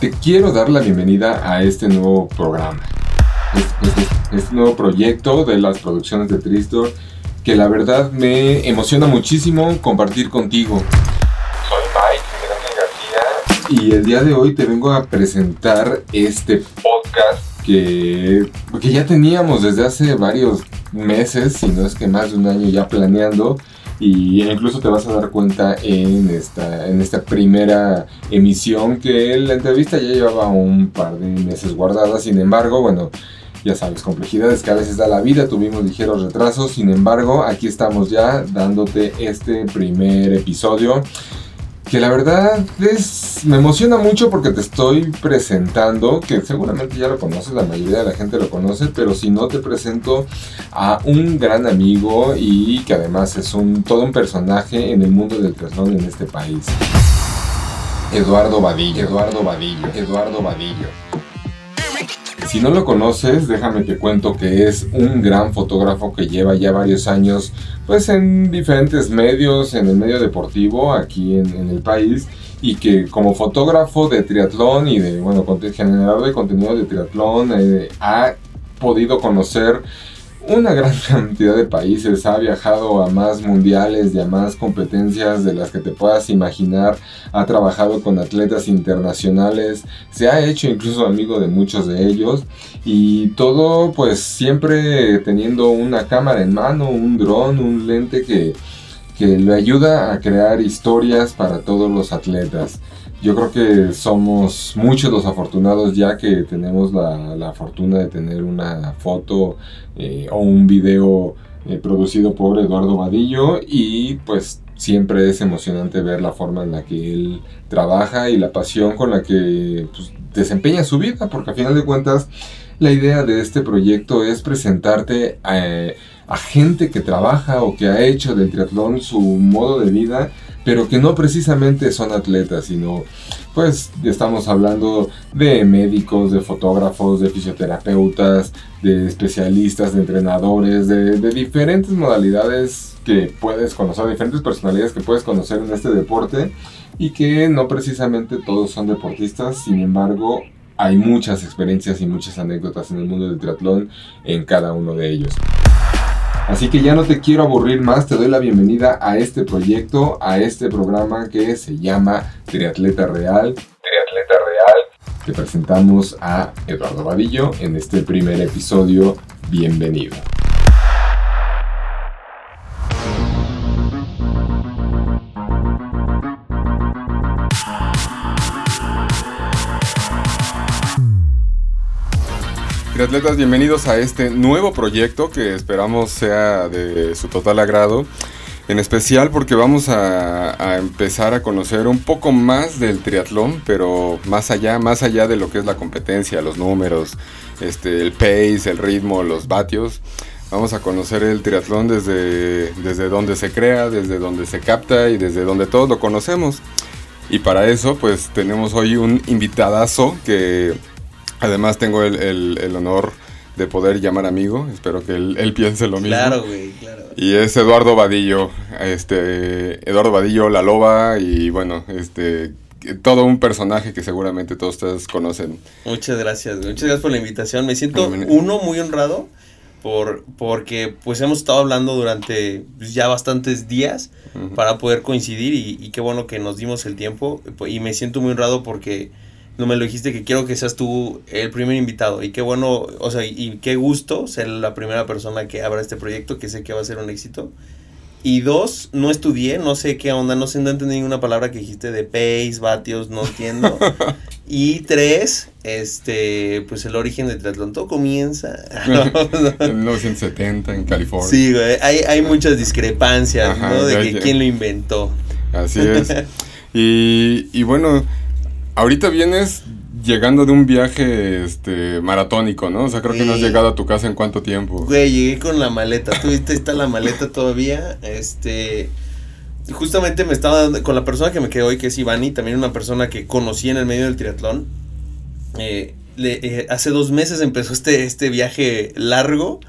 te quiero dar la bienvenida a este nuevo programa. Este, este nuevo proyecto de las producciones de Tristor que la verdad me emociona muchísimo compartir contigo. Soy Mike García y el día de hoy te vengo a presentar este podcast que, que ya teníamos desde hace varios meses, si no es que más de un año ya planeando y incluso te vas a dar cuenta en esta, en esta primera emisión que la entrevista ya llevaba un par de meses guardada, sin embargo, bueno, ya sabes, complejidades que a veces da la vida, tuvimos ligeros retrasos, sin embargo, aquí estamos ya dándote este primer episodio que la verdad es, me emociona mucho porque te estoy presentando, que seguramente ya lo conoces, la mayoría de la gente lo conoce, pero si no te presento a un gran amigo y que además es un, todo un personaje en el mundo del triatlón en este país. Eduardo Vadillo, Eduardo Vadillo, Eduardo Vadillo. Si no lo conoces, déjame que cuento que es un gran fotógrafo que lleva ya varios años pues en diferentes medios, en el medio deportivo aquí en, el país y que como fotógrafo de triatlón y de, bueno, generador de contenido de triatlón eh, ha podido conocer una gran cantidad de países, ha viajado a más mundiales y a más competencias de las que te puedas imaginar, ha trabajado con atletas internacionales, se ha hecho incluso amigo de muchos de ellos. Y todo pues siempre teniendo una cámara en mano, un dron, un lente que, que le ayuda a crear historias para todos los atletas yo creo que somos muchos los afortunados ya que tenemos la, fortuna de tener una foto eh, o un video eh, producido por Eduardo Vadillo y pues siempre es emocionante ver la forma en la que él trabaja y la pasión con la que pues, desempeña su vida porque a final de cuentas la idea de este proyecto es presentarte a gente que trabaja o que ha hecho del triatlón su modo de vida pero que no precisamente son atletas, sino pues estamos hablando de médicos, de fotógrafos, de fisioterapeutas, de especialistas, de entrenadores, de, diferentes modalidades que puedes conocer, diferentes personalidades que puedes conocer en este deporte y que no precisamente todos son deportistas, sin embargo hay muchas experiencias y muchas anécdotas en el mundo del triatlón en cada uno de ellos. Así que ya no te quiero aburrir más, te doy la bienvenida a este proyecto, a este programa que se llama Triatleta Real. Triatleta Real. Te presentamos a Eduardo Vadillo en este primer episodio. Bienvenido. Triatletas, bienvenidos a este nuevo proyecto que esperamos sea de su total agrado. En especial porque vamos a, empezar a conocer un poco más del triatlón, pero más allá, más allá de lo que es la competencia, los números, este, el pace, el ritmo, los vatios. Vamos a conocer el triatlón desde, desde donde se crea, desde donde se capta y desde donde todos lo conocemos. Y para eso, pues tenemos hoy un invitadazo que Además tengo el, honor de poder llamar amigo. Espero que él, piense lo mismo. Claro, güey, claro. Y es Eduardo Vadillo. Este, Eduardo Vadillo, La Loba y bueno, este, todo un personaje que seguramente todos ustedes conocen. Muchas gracias, Muchas gracias por la invitación. Me siento uno muy honrado por porque pues hemos estado hablando durante pues, ya bastantes días para poder coincidir y, y, qué bueno que nos dimos el tiempo y me siento muy honrado porque no me lo dijiste que quiero que seas tú el primer invitado. Y qué bueno, o sea, y qué gusto ser la primera persona que abra este proyecto, que sé que va a ser un éxito. Y dos, no estudié, no sé qué onda, no sé, no entendí ninguna palabra que dijiste de pace, vatios, no entiendo. y tres, este, pues el origen de triatlón, todo comienza. en 1970 en California. Sí, güey, hay, hay muchas discrepancias, ¿no? De que quién lo inventó. Así es. y, y bueno, ahorita vienes llegando de un viaje este maratónico, ¿no? O sea, creo que no has llegado a tu casa en cuánto tiempo. Güey, llegué con la maleta. Tú viste, está la maleta todavía. Este. Justamente me estaba dando. Con la persona que me quedó hoy, que es Ivani, también una persona que conocí en el medio del triatlón. Eh, eh, hace dos meses empezó este, este viaje largo,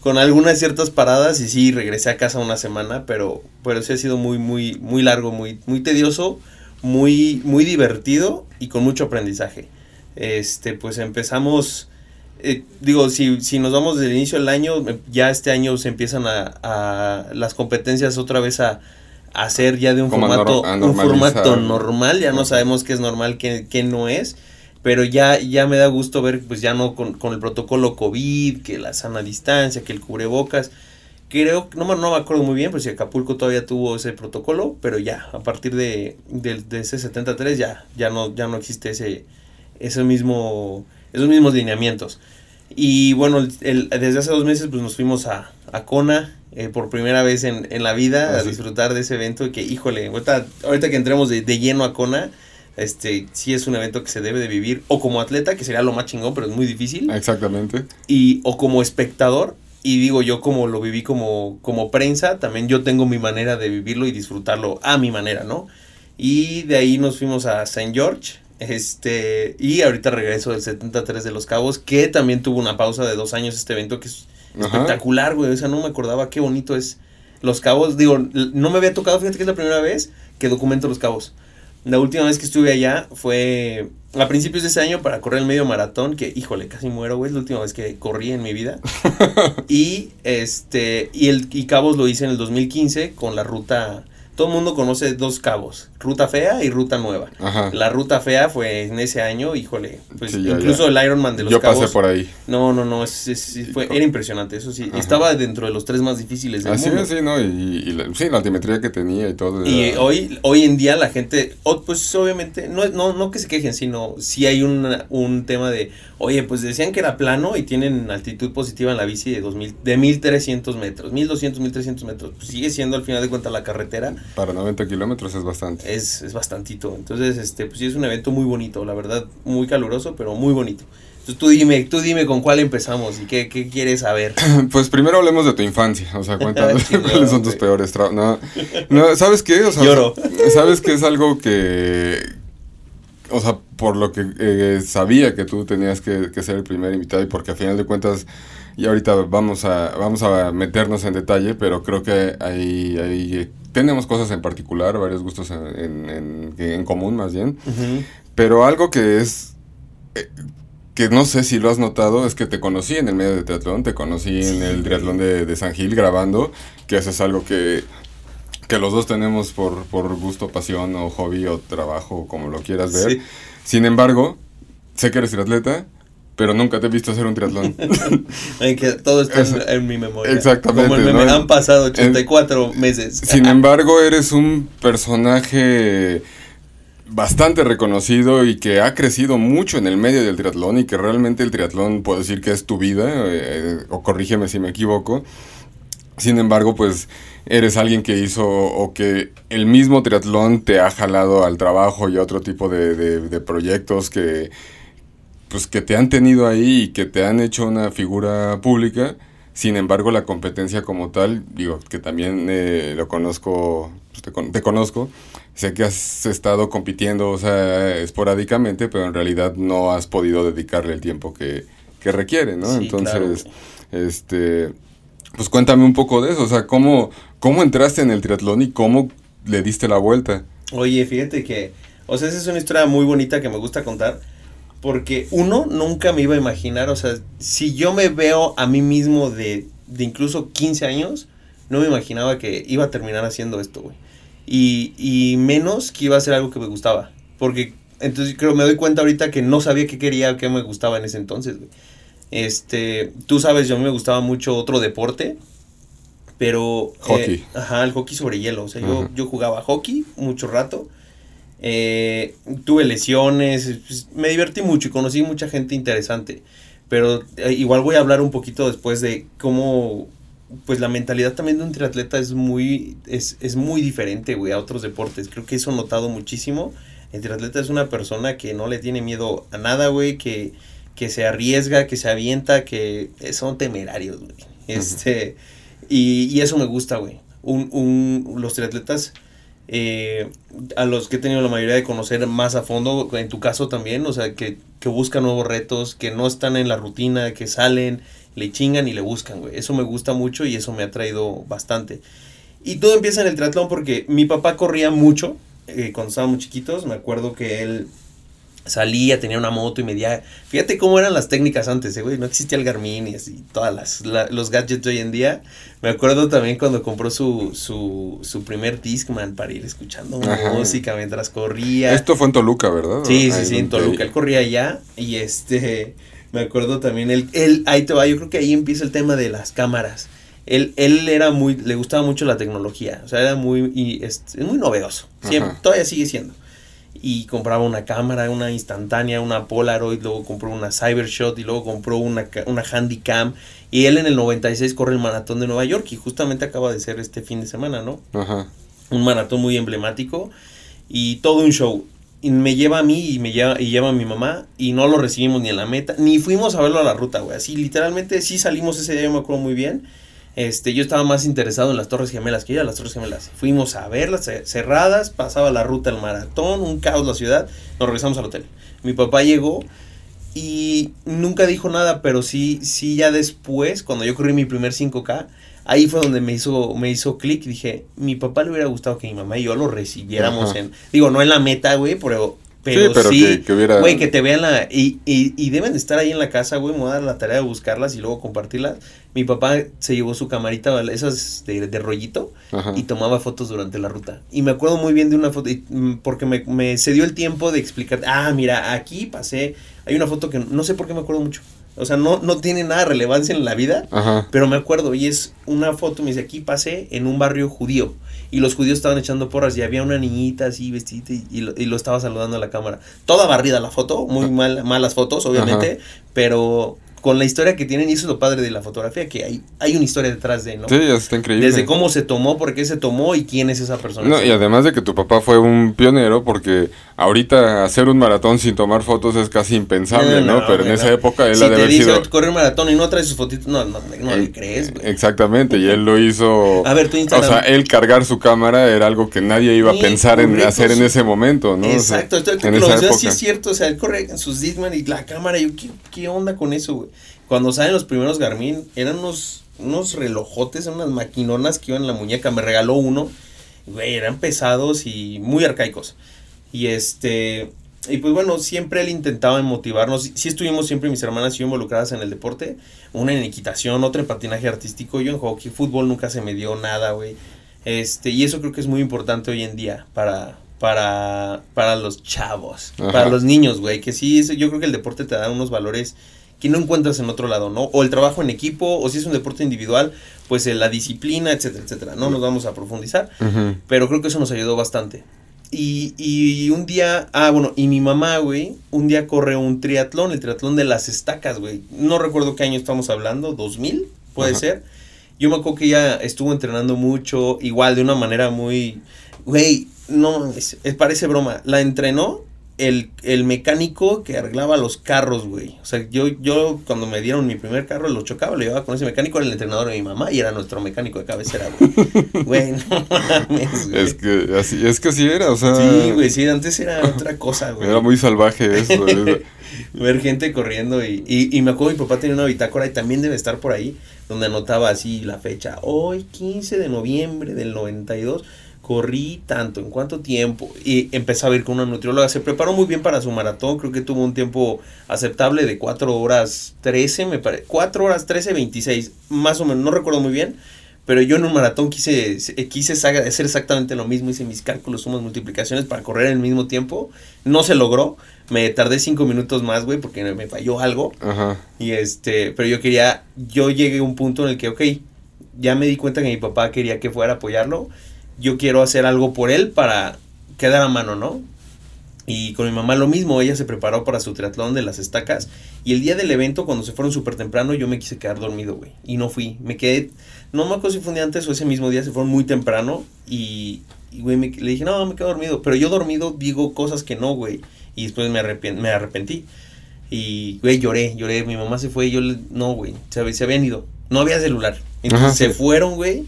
con algunas ciertas paradas, y sí, regresé a casa una semana, pero, pero sí ha sido muy, muy, muy largo, muy, muy tedioso muy, muy divertido y con mucho aprendizaje. Este, pues empezamos, eh, digo, si, si nos vamos desde el inicio del año, ya este año se empiezan a, las competencias otra vez a, hacer ya de un formato, un formato normal, ya no sabemos qué es normal, qué, qué no es pero ya, ya me da gusto ver, pues ya no con, con, el protocolo COVID, que la sana distancia, que el cubrebocas. Creo, no, no me acuerdo muy bien, pero si Acapulco todavía tuvo ese protocolo, pero ya, a partir de, de, de ese 73 ya, ya, no, ya no existe ese, ese mismo, esos mismos lineamientos. Y bueno, el, desde hace dos meses pues nos fuimos a, a Kona eh, por primera vez en, en la vida ah, a disfrutar de ese evento que, híjole, ahorita, ahorita que entremos de, de lleno a Kona, este sí es un evento que se debe de vivir o como atleta que sería lo más chingón pero es muy difícil. Exactamente. Y o como espectador y digo yo como lo viví como como prensa también yo tengo mi manera de vivirlo y disfrutarlo a mi manera no y de ahí nos fuimos a St. George este y ahorita regreso del 73 de los Cabos que también tuvo una pausa de dos años este evento que es espectacular güey o sea no me acordaba qué bonito es los Cabos. Digo no me había tocado fíjate que es la primera vez que documento los Cabos la última vez que estuve allá fue a principios de ese año para correr el medio maratón, que híjole, casi muero, güey, es la última vez que corrí en mi vida. y este y el y Cabos lo hice en el 2015 con la ruta todo el mundo conoce dos cabos, ruta fea y ruta nueva. La ruta fea fue en ese año, híjole, pues incluso el Ironman de los cabos. Yo pasé por ahí. No, no, no, fue, era impresionante, eso sí. Estaba dentro de los tres más difíciles del Así mundo. Es, sí, ¿no? Y, la, sí, la altimetría que tenía y todo. Y hoy, hoy en día la gente, pues obviamente, no, no, no que se quejen, sino sí hay un tema de, oye, pues decían que era plano y tienen altitud positiva en la bici de, 2000, de 1300 metros, 1200, 1300 metros. Pues sigue siendo al final de cuentas la carretera para 90 kilómetros es bastante. Es, es bastantito. Entonces, este, pues sí, es un evento muy bonito, la verdad, muy caluroso, pero muy bonito. Entonces tú dime, tú dime con cuál empezamos y qué, qué quieres saber. Pues primero hablemos de tu infancia, o sea, cuéntanos cuáles son tus peores traumas. No, ¿sabes qué? O sea, Lloro. ¿Sabes qué es algo que, o sea, por lo que eh, sabía que tú tenías que, que, ser el primer invitado y porque a final de cuentas, y ahorita vamos a, vamos a meternos en detalle, pero creo que hay, hay tenemos cosas en particular, varios gustos en, en, en común más bien, pero algo que es... Eh, que no sé si lo has notado, es que te conocí en el medio de triatlón, te conocí en el triatlón de, de, San Gil grabando, que eso es algo que, que los dos tenemos por, por gusto, pasión o hobby o trabajo, como lo quieras ver. Sin embargo, sé que eres triatleta, pero nunca te he visto hacer un triatlón. que todo está en, mi memoria. Exactamente. Como han pasado 84 meses. Sin embargo, eres un personaje bastante reconocido y que ha crecido mucho en el medio del triatlón y que realmente el triatlón puedo decir que es tu vida, eh, o corrígeme si me equivoco. Sin embargo, pues eres alguien que hizo o que el mismo triatlón te ha jalado al trabajo y a otro tipo de proyectos que pues que te han tenido ahí y que te han hecho una figura pública. Sin embargo, la competencia como tal, digo, que también eh, lo conozco, pues, te, conozco, sé que has estado compitiendo, o sea, esporádicamente, pero en realidad no has podido dedicarle el tiempo que, que requiere, ¿no? Entonces, este, pues cuéntame un poco de eso, o sea, ¿cómo, ¿cómo entraste en el triatlón y cómo le diste la vuelta? Oye, fíjate que, o sea, esa es una historia muy bonita que me gusta contar porque uno, nunca me iba a imaginar, o sea, si yo me veo a mí mismo de, de incluso 15 años, no me imaginaba que iba a terminar haciendo esto, güey. Y, y menos que iba a ser algo que me gustaba. Porque entonces creo me doy cuenta ahorita que no sabía qué quería, qué me gustaba en ese entonces, güey. Este, tú sabes, yo me gustaba mucho otro deporte, pero... Eh, hockey. ajá, el hockey sobre hielo. O sea, yo, yo jugaba hockey mucho rato. Eh, tuve lesiones, pues, me divertí mucho y conocí mucha gente interesante. Pero eh, igual voy a hablar un poquito después de cómo, pues la mentalidad también de un triatleta es muy, es, es muy diferente, güey, a otros deportes. Creo que eso he notado muchísimo. El triatleta es una persona que no le tiene miedo a nada, güey, que, que se arriesga, que se avienta, que son temerarios, güey. Este, y, y, eso me gusta, güey. Un, un, los triatletas eh, a los que he tenido la mayoría de conocer más a fondo, en tu caso también, o sea, que, que buscan nuevos retos, que no están en la rutina, que salen, le chingan y le buscan, güey. Eso me gusta mucho y eso me ha traído bastante. Y todo empieza en el triatlón porque mi papá corría mucho, eh, cuando estábamos chiquitos, me acuerdo que él salía, tenía una moto y medía. Fíjate cómo eran las técnicas antes, eh, güey. No existía el Garmin y así, todas las, los gadgets de hoy en día. Me acuerdo también cuando compró su, su, su primer Discman para ir escuchando música mientras corría. Esto fue en Toluca, ¿verdad? Sí, sí, sí, en Toluca. Él corría allá y este. Me acuerdo también, él, él, ahí te va, yo creo que ahí empieza el tema de las cámaras. Él, él era muy, le gustaba mucho la tecnología, o sea, era muy, y es, muy novedoso, siempre, todavía sigue siendo y compraba una cámara, una instantánea, una Polaroid, luego compró una Cybershot y luego compró una, una Handycam. Y él en el 96 corre el maratón de Nueva York y justamente acaba de ser este fin de semana, ¿no? Ajá. Un maratón muy emblemático y todo un show. Y me lleva a mí y me lleva, y lleva a mi mamá y no lo recibimos ni en la meta, ni fuimos a verlo a la ruta, güey. Así literalmente sí salimos ese día, yo me acuerdo muy bien este, yo estaba más interesado en las Torres Gemelas que ir a las Torres Gemelas. Fuimos a verlas cerradas, pasaba la ruta al maratón, un caos la ciudad, nos regresamos al hotel. Mi papá llegó y nunca dijo nada, pero sí, sí ya después, cuando yo corrí mi primer 5K, ahí fue donde me hizo, me hizo clic y dije, mi papá le hubiera gustado que mi mamá y yo lo recibiéramos en, digo, no en la meta, güey, pero pero sí, que, güey, que te vean la... Y, y, y, deben estar ahí en la casa, güey, me voy a dar la tarea de buscarlas y luego compartirlas. Mi papá se llevó su camarita, esas de, de rollito, y tomaba fotos durante la ruta. Y me acuerdo muy bien de una foto, mm, porque me, me se dio el tiempo de explicar, ah, mira, aquí pasé, hay una foto que no sé por qué me acuerdo mucho. O sea, no, no tiene nada de relevancia en la vida, pero me acuerdo, y es una foto, me dice, aquí pasé en un barrio judío y los judíos estaban echando porras y había una niñita así vestida y, lo, y lo, estaba saludando a la cámara. Toda barrida la foto, muy mal, malas fotos, obviamente, pero con la historia que tienen, y eso es lo padre de la fotografía, que hay, hay una historia detrás de, ¿no? Sí, está increíble. Desde cómo se tomó, por qué se tomó y quién es esa persona. No, y además de que tu papá fue un pionero, porque ahorita hacer un maratón sin tomar fotos es casi impensable, ¿no? Pero en esa época él ha de haber dice, sido... correr un maratón y no trae sus fotitos, no, no, no le crees, güey. Exactamente, y él lo hizo... A ver, tu Instagram. O sea, él cargar su cámara era algo que nadie iba a pensar en hacer en ese momento, ¿no? Exacto, o sea, en esa sí es cierto, o sea, él corre en sus Disman y la cámara, yo, ¿qué, qué onda con eso, güey? Cuando salen los primeros Garmin, eran unos, unos relojotes, unas maquinonas que iban en la muñeca. Me regaló uno. Güey, eran pesados y muy arcaicos. Y este. Y pues bueno, siempre él intentaba motivarnos. Sí estuvimos siempre mis hermanas y yo involucradas en el deporte. Una en equitación, otra en patinaje artístico. Yo en hockey, fútbol nunca se me dio nada, güey. Este, y eso creo que es muy importante hoy en día para, para, para los chavos, para los niños, güey. Que sí, yo creo que el deporte te da unos valores que no encuentras en otro lado, ¿no? O el trabajo en equipo, o si es un deporte individual, pues eh, la disciplina, etcétera, etcétera. No nos vamos a profundizar, pero creo que eso nos ayudó bastante. Y, y, un día, ah, bueno, y mi mamá, güey, un día corre un triatlón, el triatlón de las estacas, güey. No recuerdo qué año estamos hablando, 2000, puede ser. Yo me acuerdo que ella estuvo entrenando mucho, igual de una manera muy, güey, no, es, parece broma. La entrenó el, el, mecánico que arreglaba los carros, güey. O sea, yo, yo cuando me dieron mi primer carro, lo chocaba, lo llevaba con ese mecánico, era el entrenador de mi mamá y era nuestro mecánico de cabecera, güey. güey, no mames, Es que así, es que así era, o sea. Sí, güey, sí, antes era otra cosa, güey. Era muy salvaje eso, Ver gente corriendo y, y, y me acuerdo mi papá tenía una bitácora y también debe estar por ahí, donde anotaba así la fecha. Hoy, 15 de noviembre del 92 corrí tanto, en cuánto tiempo, y empezó a ir con una nutrióloga, se preparó muy bien para su maratón, creo que tuvo un tiempo aceptable de 4 horas 13, me parece, 4 horas 13, 26, más o menos, no recuerdo muy bien, pero yo en un maratón quise, quise hacer exactamente lo mismo, hice mis cálculos, sumas, multiplicaciones para correr en el mismo tiempo, no se logró, me tardé 5 minutos más, güey, porque me falló algo, Ajá. y este, pero yo quería, yo llegué a un punto en el que, ok, ya me di cuenta que mi papá quería que fuera a apoyarlo, yo quiero hacer algo por él para quedar a mano, ¿no? Y con mi mamá lo mismo, ella se preparó para su triatlón de las estacas. Y el día del evento, cuando se fueron súper temprano, yo me quise quedar dormido, güey. Y no fui. Me quedé, no me acuerdo si fue un día antes o ese mismo día, se fueron muy temprano. Y, güey, le dije, no, me quedo dormido. Pero yo dormido digo cosas que no, güey. Y después me, me arrepentí. Y, güey, lloré, lloré. Mi mamá se fue y yo, no, güey, se, se habían ido. No había celular. Entonces se fueron, güey.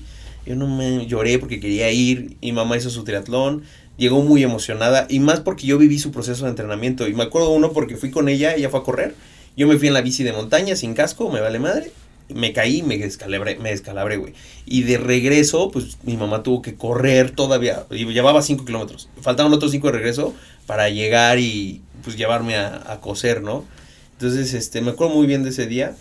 Yo no me lloré porque quería ir y mamá hizo su triatlón. Llegó muy emocionada y más porque yo viví su proceso de entrenamiento. Y me acuerdo uno porque fui con ella, ella fue a correr. Yo me fui en la bici de montaña sin casco, me vale madre. me caí me descalabré, me descalabré, güey. Y de regreso, pues mi mamá tuvo que correr todavía, llevaba 5 kilómetros. Faltaban otros 5 de regreso para llegar y pues llevarme a, a, coser, ¿no? Entonces, este, me acuerdo muy bien de ese día.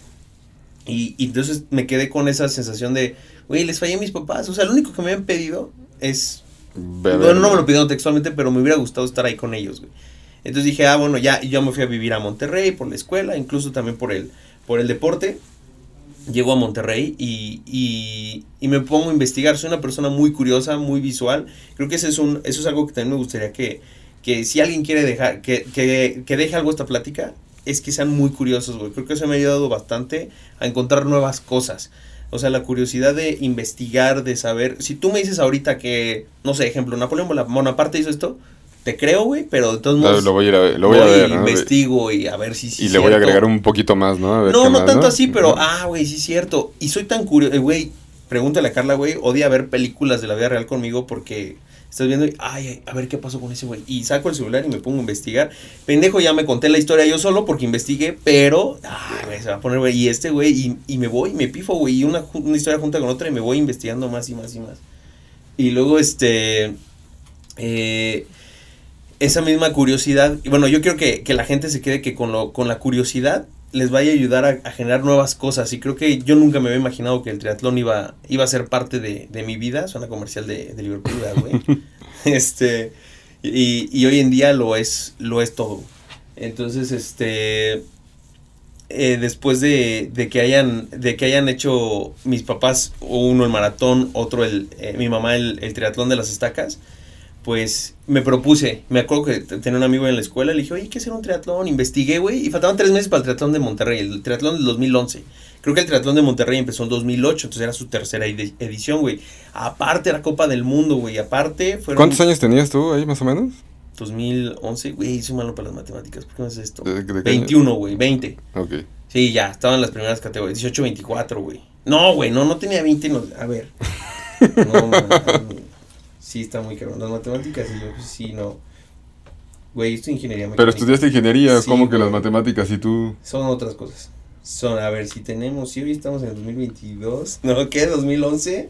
Y entonces me quedé con esa sensación de, güey, les fallé a mis papás. O sea, lo único que me han pedido es... Bueno, no me lo pidieron textualmente, pero me hubiera gustado estar ahí con ellos, güey. Entonces dije, ah, bueno, ya yo me fui a vivir a Monterrey por la escuela, incluso también por el, por el deporte. Llego a Monterrey y, y, y, me pongo a investigar. Soy una persona muy curiosa, muy visual. Creo que eso es, un, eso es algo que también me gustaría que, que si alguien quiere dejar, que, que, que deje algo esta plática, es que sean muy curiosos, güey. Creo que eso me ha ayudado bastante a encontrar nuevas cosas. O sea, la curiosidad de investigar, de saber. Si tú me dices ahorita que, no sé, ejemplo, Napoleón Bonaparte hizo esto, te creo, güey, pero de todos modos. lo voy a, ir a, lo voy a ver. Investigo y a ver si. sí y le voy a agregar un poquito más, ¿no? A ver no, no tanto así, pero, ah, güey, sí es cierto. Y soy tan curioso, eh, güey, pregúntale a Carla, güey, odia ver películas de la vida real conmigo porque estás viendo ay, a ver qué pasó con ese güey. Y saco el celular y me pongo a investigar. Pendejo, ya me conté la historia yo solo porque investigué, pero, ay, se va a poner, güey, y este, güey, y, me voy, me pifo, güey, y una, una historia junta con otra y me voy investigando más y más y más. Y luego, este, eh, esa misma curiosidad, y bueno, yo quiero que, que, la gente se quede que con, lo, con la curiosidad les vaya a ayudar a, a, generar nuevas cosas. Y creo que yo nunca me había imaginado que el triatlón iba, iba a ser parte de, de mi vida. Suena comercial de, de Liverpool, güey. este, y, y, hoy en día lo es, lo es todo. Entonces, este, eh, después de, de, que hayan, de que hayan hecho mis papás, uno el maratón, otro el, eh, mi mamá el, el triatlón de las estacas, pues me propuse, me acuerdo que tenía un amigo en la escuela, le dije, oye, hay que hacer un triatlón, investigué, güey, y faltaban tres meses para el triatlón de Monterrey, el triatlón del 2011. Creo que el triatlón de Monterrey empezó en 2008, entonces era su tercera edición, güey. Aparte era Copa del Mundo, güey, aparte fueron... ¿Cuántos años tenías tú ahí, más o menos? 2011, güey, soy malo para las matemáticas, ¿por qué no haces esto? ¿De, de 21, güey, 20. Ok. Sí, ya, estaban las primeras categorías, 18, 24, güey. No, güey, no, no tenía 20, no, a ver. No, man, sí está muy caro. Las matemáticas y yo, pues sí, no. Güey, esto ingeniería mecánica. Pero estudiaste ingeniería, sí, ¿cómo que las matemáticas y tú? Son otras cosas. Son, a ver, si tenemos, si hoy estamos en el 2022, ¿no? ¿Qué? ¿2011?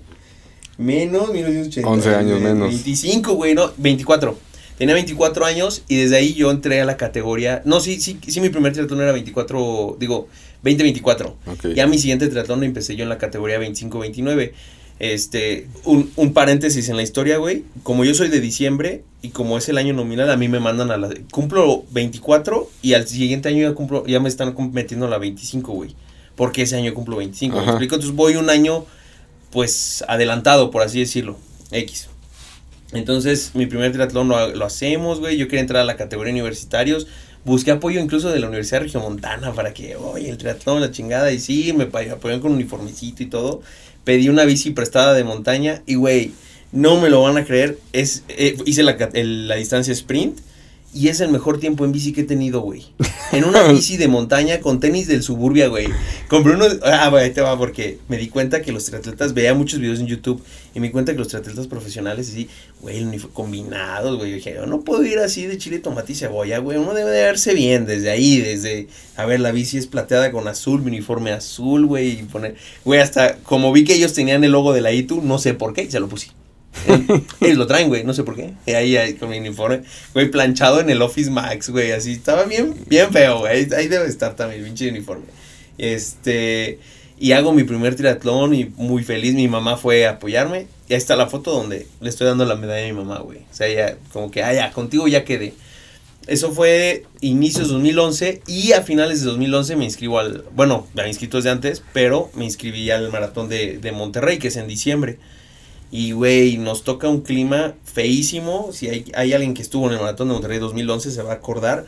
Menos 1980. 11 años menos. 25, güey, no, 24. Tenía 24 años y desde ahí yo entré a la categoría. No, sí, sí, sí, mi primer triatlón era 24, digo, 20-24. Okay. Ya mi siguiente triatlón empecé yo en la categoría 25-29. Este, un, un, paréntesis en la historia, güey. Como yo soy de diciembre y como es el año nominal, a mí me mandan a la. Cumplo 24 y al siguiente año ya cumplo, ya me están metiendo a la 25, güey. Porque ese año cumplo 25. ¿me explico? Entonces voy un año, pues, adelantado, por así decirlo. X. Entonces, mi primer triatlón lo, lo hacemos, güey. Yo quería entrar a la categoría universitarios. Busqué apoyo incluso de la Universidad Regiomontana para que, oye, el triatlón, la chingada. Y sí, me apoyaron con uniformicito y todo pedí una bici prestada de montaña y, güey, no me lo van a creer. Es, eh, hice la, el, la distancia sprint y es el mejor tiempo en bici que he tenido, güey. En una bici de montaña con tenis del suburbia, güey. Compré uno. Ah, güey, ahí te va, porque me di cuenta que los triatletas. Veía muchos videos en YouTube y me di cuenta que los triatletas profesionales, así, güey, combinados, güey. Yo dije, yo no puedo ir así de chile, tomate y cebolla, güey. Uno debe de verse bien desde ahí, desde. A ver, la bici es plateada con azul, mi uniforme azul, güey. Y poner. Güey, hasta como vi que ellos tenían el logo de la ITU, no sé por qué, se lo puse. Ellos lo traen, güey, no sé por qué. Ahí, ahí con mi uniforme, güey, planchado en el Office Max, güey, así estaba bien, bien feo, güey. Ahí, debe estar también el pinche uniforme. Este, y hago mi primer triatlón y muy feliz. Mi mamá fue a apoyarme. Y ahí está la foto donde le estoy dando la medalla a mi mamá, güey. O sea, ya, como que, ah, ya, contigo ya quedé. Eso fue inicios de 2011 y a finales de 2011 me inscribo al, bueno, me había inscrito desde antes, pero me inscribí al maratón de, de Monterrey, que es en diciembre. Y, güey, nos toca un clima feísimo. Si hay, hay, alguien que estuvo en el Maratón de Monterrey 2011, se va a acordar.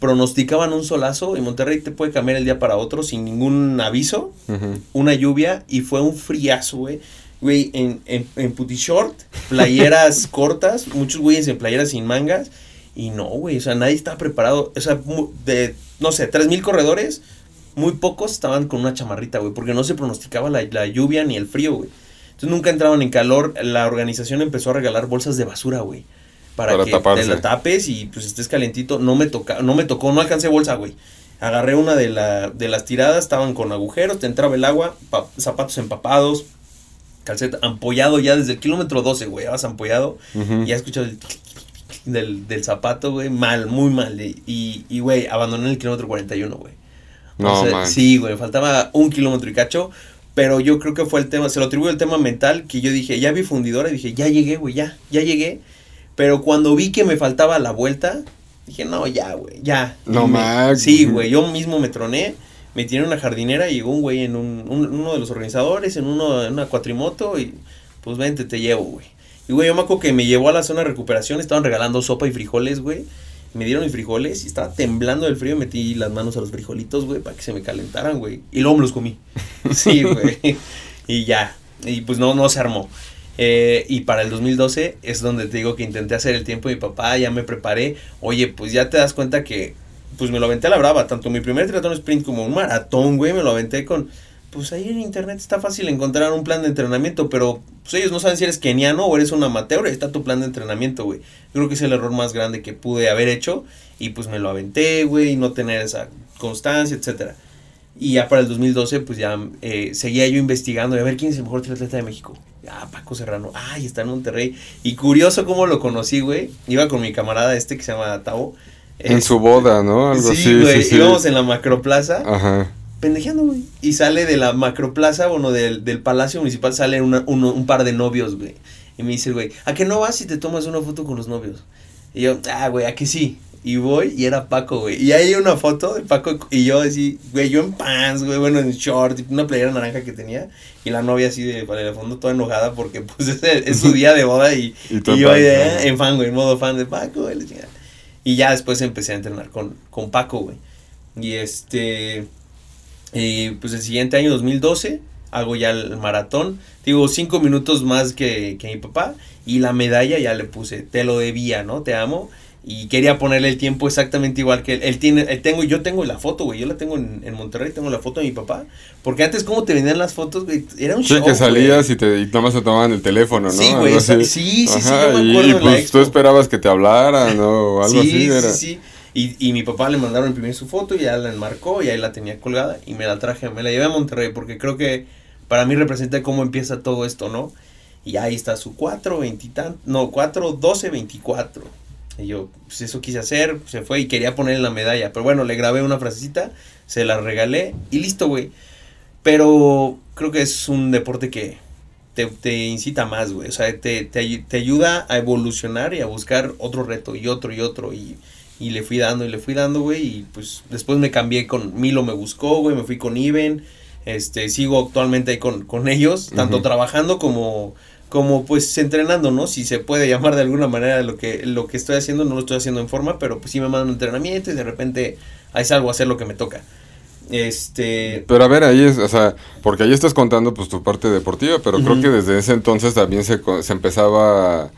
Pronosticaban un solazo y Monterrey te puede cambiar el día para otro sin ningún aviso. Uh -huh. Una lluvia y fue un friazo, güey. Güey, en, en, en short, playeras cortas, muchos güeyes en playeras sin mangas. Y no, güey, o sea, nadie estaba preparado. O sea, de, no sé, tres mil corredores, muy pocos estaban con una chamarrita, güey, porque no se pronosticaba la, la lluvia ni el frío, güey. Entonces nunca entraban en calor. La organización empezó a regalar bolsas de basura, güey. Para, para, que taparse. te la tapes y pues estés calentito. No me toca, no me tocó, no alcancé bolsa, güey. Agarré una de, la, de las tiradas, estaban con agujeros, te entraba el agua, zapatos empapados, calceta ampollado ya desde el kilómetro 12, güey, vas ampollado, y ya escuchado el del, del zapato, güey, mal, muy mal, y, y, güey, abandoné el kilómetro 41, güey. No, Sí, güey, faltaba un kilómetro y cacho, pero yo creo que fue el tema, se lo atribuyo el tema mental, que yo dije, ya vi fundidora, y dije, ya llegué, güey, ya, ya llegué, pero cuando vi que me faltaba la vuelta, dije, no, ya, güey, ya. No más. Sí, güey, yo mismo me troné, me tiré en una jardinera y llegó un güey en un, uno de los organizadores, en, uno, en una cuatrimoto y pues vente, te llevo, güey. Y güey, yo me acuerdo que me llevó a la zona de recuperación, estaban regalando sopa y frijoles, güey. Me dieron mis frijoles y estaba temblando del frío y metí las manos a los frijolitos, güey, para que se me calentaran, güey. Y luego me los comí. sí, güey. y ya. Y pues no, no se armó. Eh, y para el 2012 es donde te digo que intenté hacer el tiempo de mi papá, ya me preparé. Oye, pues ya te das cuenta que pues me lo aventé a la brava, tanto mi primer triatlón sprint como un maratón, güey, me lo aventé con pues ahí en internet está fácil encontrar un plan de entrenamiento, pero pues ellos no saben si eres keniano o eres un amateur, está tu plan de entrenamiento, güey. Creo que es el error más grande que pude haber hecho y pues me lo aventé, güey, no tener esa constancia, etcétera. Y ya para el 2012, pues ya eh, seguía yo investigando y a ver quién es el mejor triatleta de México. Ah, Paco Serrano. Ay, está en Monterrey. Y curioso cómo lo conocí, güey. Iba con mi camarada este que se llama Tavo. En su boda, ¿no? Algo sí, así. Güey, sí, Íbamos en la macroplaza. Ajá. Pendejeando, güey. Y sale de la macroplaza, bueno, del, del palacio municipal, sale un par de novios, güey. Y me dice, güey, ¿a qué no vas si te tomas una foto con los novios? Y yo, ah, güey, ¿a qué sí? Y voy y era Paco, güey. Y hay una foto de Paco y yo así, güey, yo en pants, güey, bueno, en short, una playera naranja que tenía. Y la novia así de, para el fondo toda enojada porque pues es, es su día de boda y, y, yo ahí en fan, güey, en modo fan de Paco, güey. Y ya después empecé a entrenar con, con Paco, güey. Y este, y pues el siguiente año, 2012, hago ya el maratón. Digo, cinco minutos más que, que mi papá. Y la medalla ya le puse, te lo debía, ¿no? Te amo y quería ponerle el tiempo exactamente igual que él. Él tiene, él tengo, yo tengo la foto, güey. Yo la tengo en, en, Monterrey, tengo la foto de mi papá. Porque antes, ¿cómo te vendían las fotos, güey? Era un sí, que salías y, te, y nomás te tomaban el teléfono, ¿no? Sí, güey. Sí, sí, sí, yo me acuerdo. Y, pues tú esperabas que te hablaran, ¿no? O algo así. Era. Sí, sí, y, y mi papá le mandaron imprimir su foto y ya la enmarcó y ahí la tenía colgada y me la traje, me la llevé a Monterrey porque creo que para mí representa cómo empieza todo esto, ¿no? Y ahí está su 4, 20 no, 4, 12, 24 y yo, pues eso quise hacer, se fue y quería ponerle la medalla. Pero bueno, le grabé una frasecita, se la regalé y listo, güey. Pero creo que es un deporte que te, te incita más, güey. O sea, te, te, te, ayuda a evolucionar y a buscar otro reto y otro y otro. Y, y le fui dando y le fui dando, güey. Y pues después me cambié con Milo, me buscó, güey. Me fui con Iben. Este, sigo actualmente ahí con, con ellos, tanto trabajando como como pues entrenando, ¿no? Si se puede llamar de alguna manera lo que, lo que estoy haciendo, no lo estoy haciendo en forma, pero pues sí me mandan un entrenamiento y de repente ahí salgo a hacer lo que me toca. Este... Pero a ver, ahí es, o sea, porque ahí estás contando pues tu parte deportiva, pero creo que desde ese entonces también se, se empezaba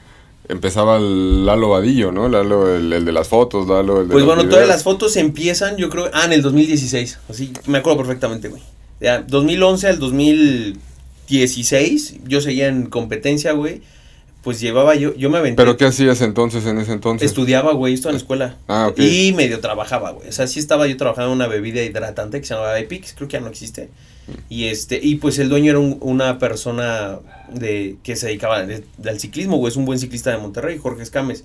empezaba Lalo Vadillo, ¿no? Lalo, el, el, de las fotos, Lalo, el de Pues bueno, todas las fotos empiezan, yo creo, ah, en el 2016, así, me acuerdo perfectamente, güey. Ya, 2011 al 2000 16, yo seguía en competencia, güey. Pues llevaba yo, yo me aventé. ¿Pero qué hacías entonces, en ese entonces? Estudiaba, güey, estaba en la escuela. Ah, ok. Y medio trabajaba, güey. O sea, sí estaba yo trabajando en una bebida hidratante que se llamaba Epix, creo que ya no existe. Mm. Y este, y pues el dueño era una persona de que se dedicaba al ciclismo, güey. Es un buen ciclista de Monterrey, Jorge Escames.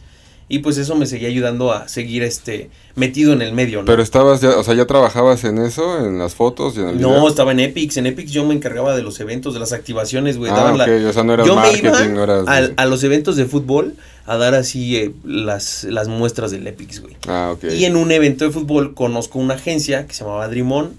Y pues eso me seguía ayudando a seguir este metido en el medio, ¿no? Pero estabas ya, o sea, ya trabajabas en eso, en las fotos y en el No, estaba en Epics, en Epics yo me encargaba de los eventos, de las activaciones, güey. Ah, okay. o sea, no yo me iba a, los eventos de fútbol a dar así eh, las, las muestras del Epics, güey. Ah, ok. Y en un evento de fútbol conozco una agencia que se llamaba Drimon,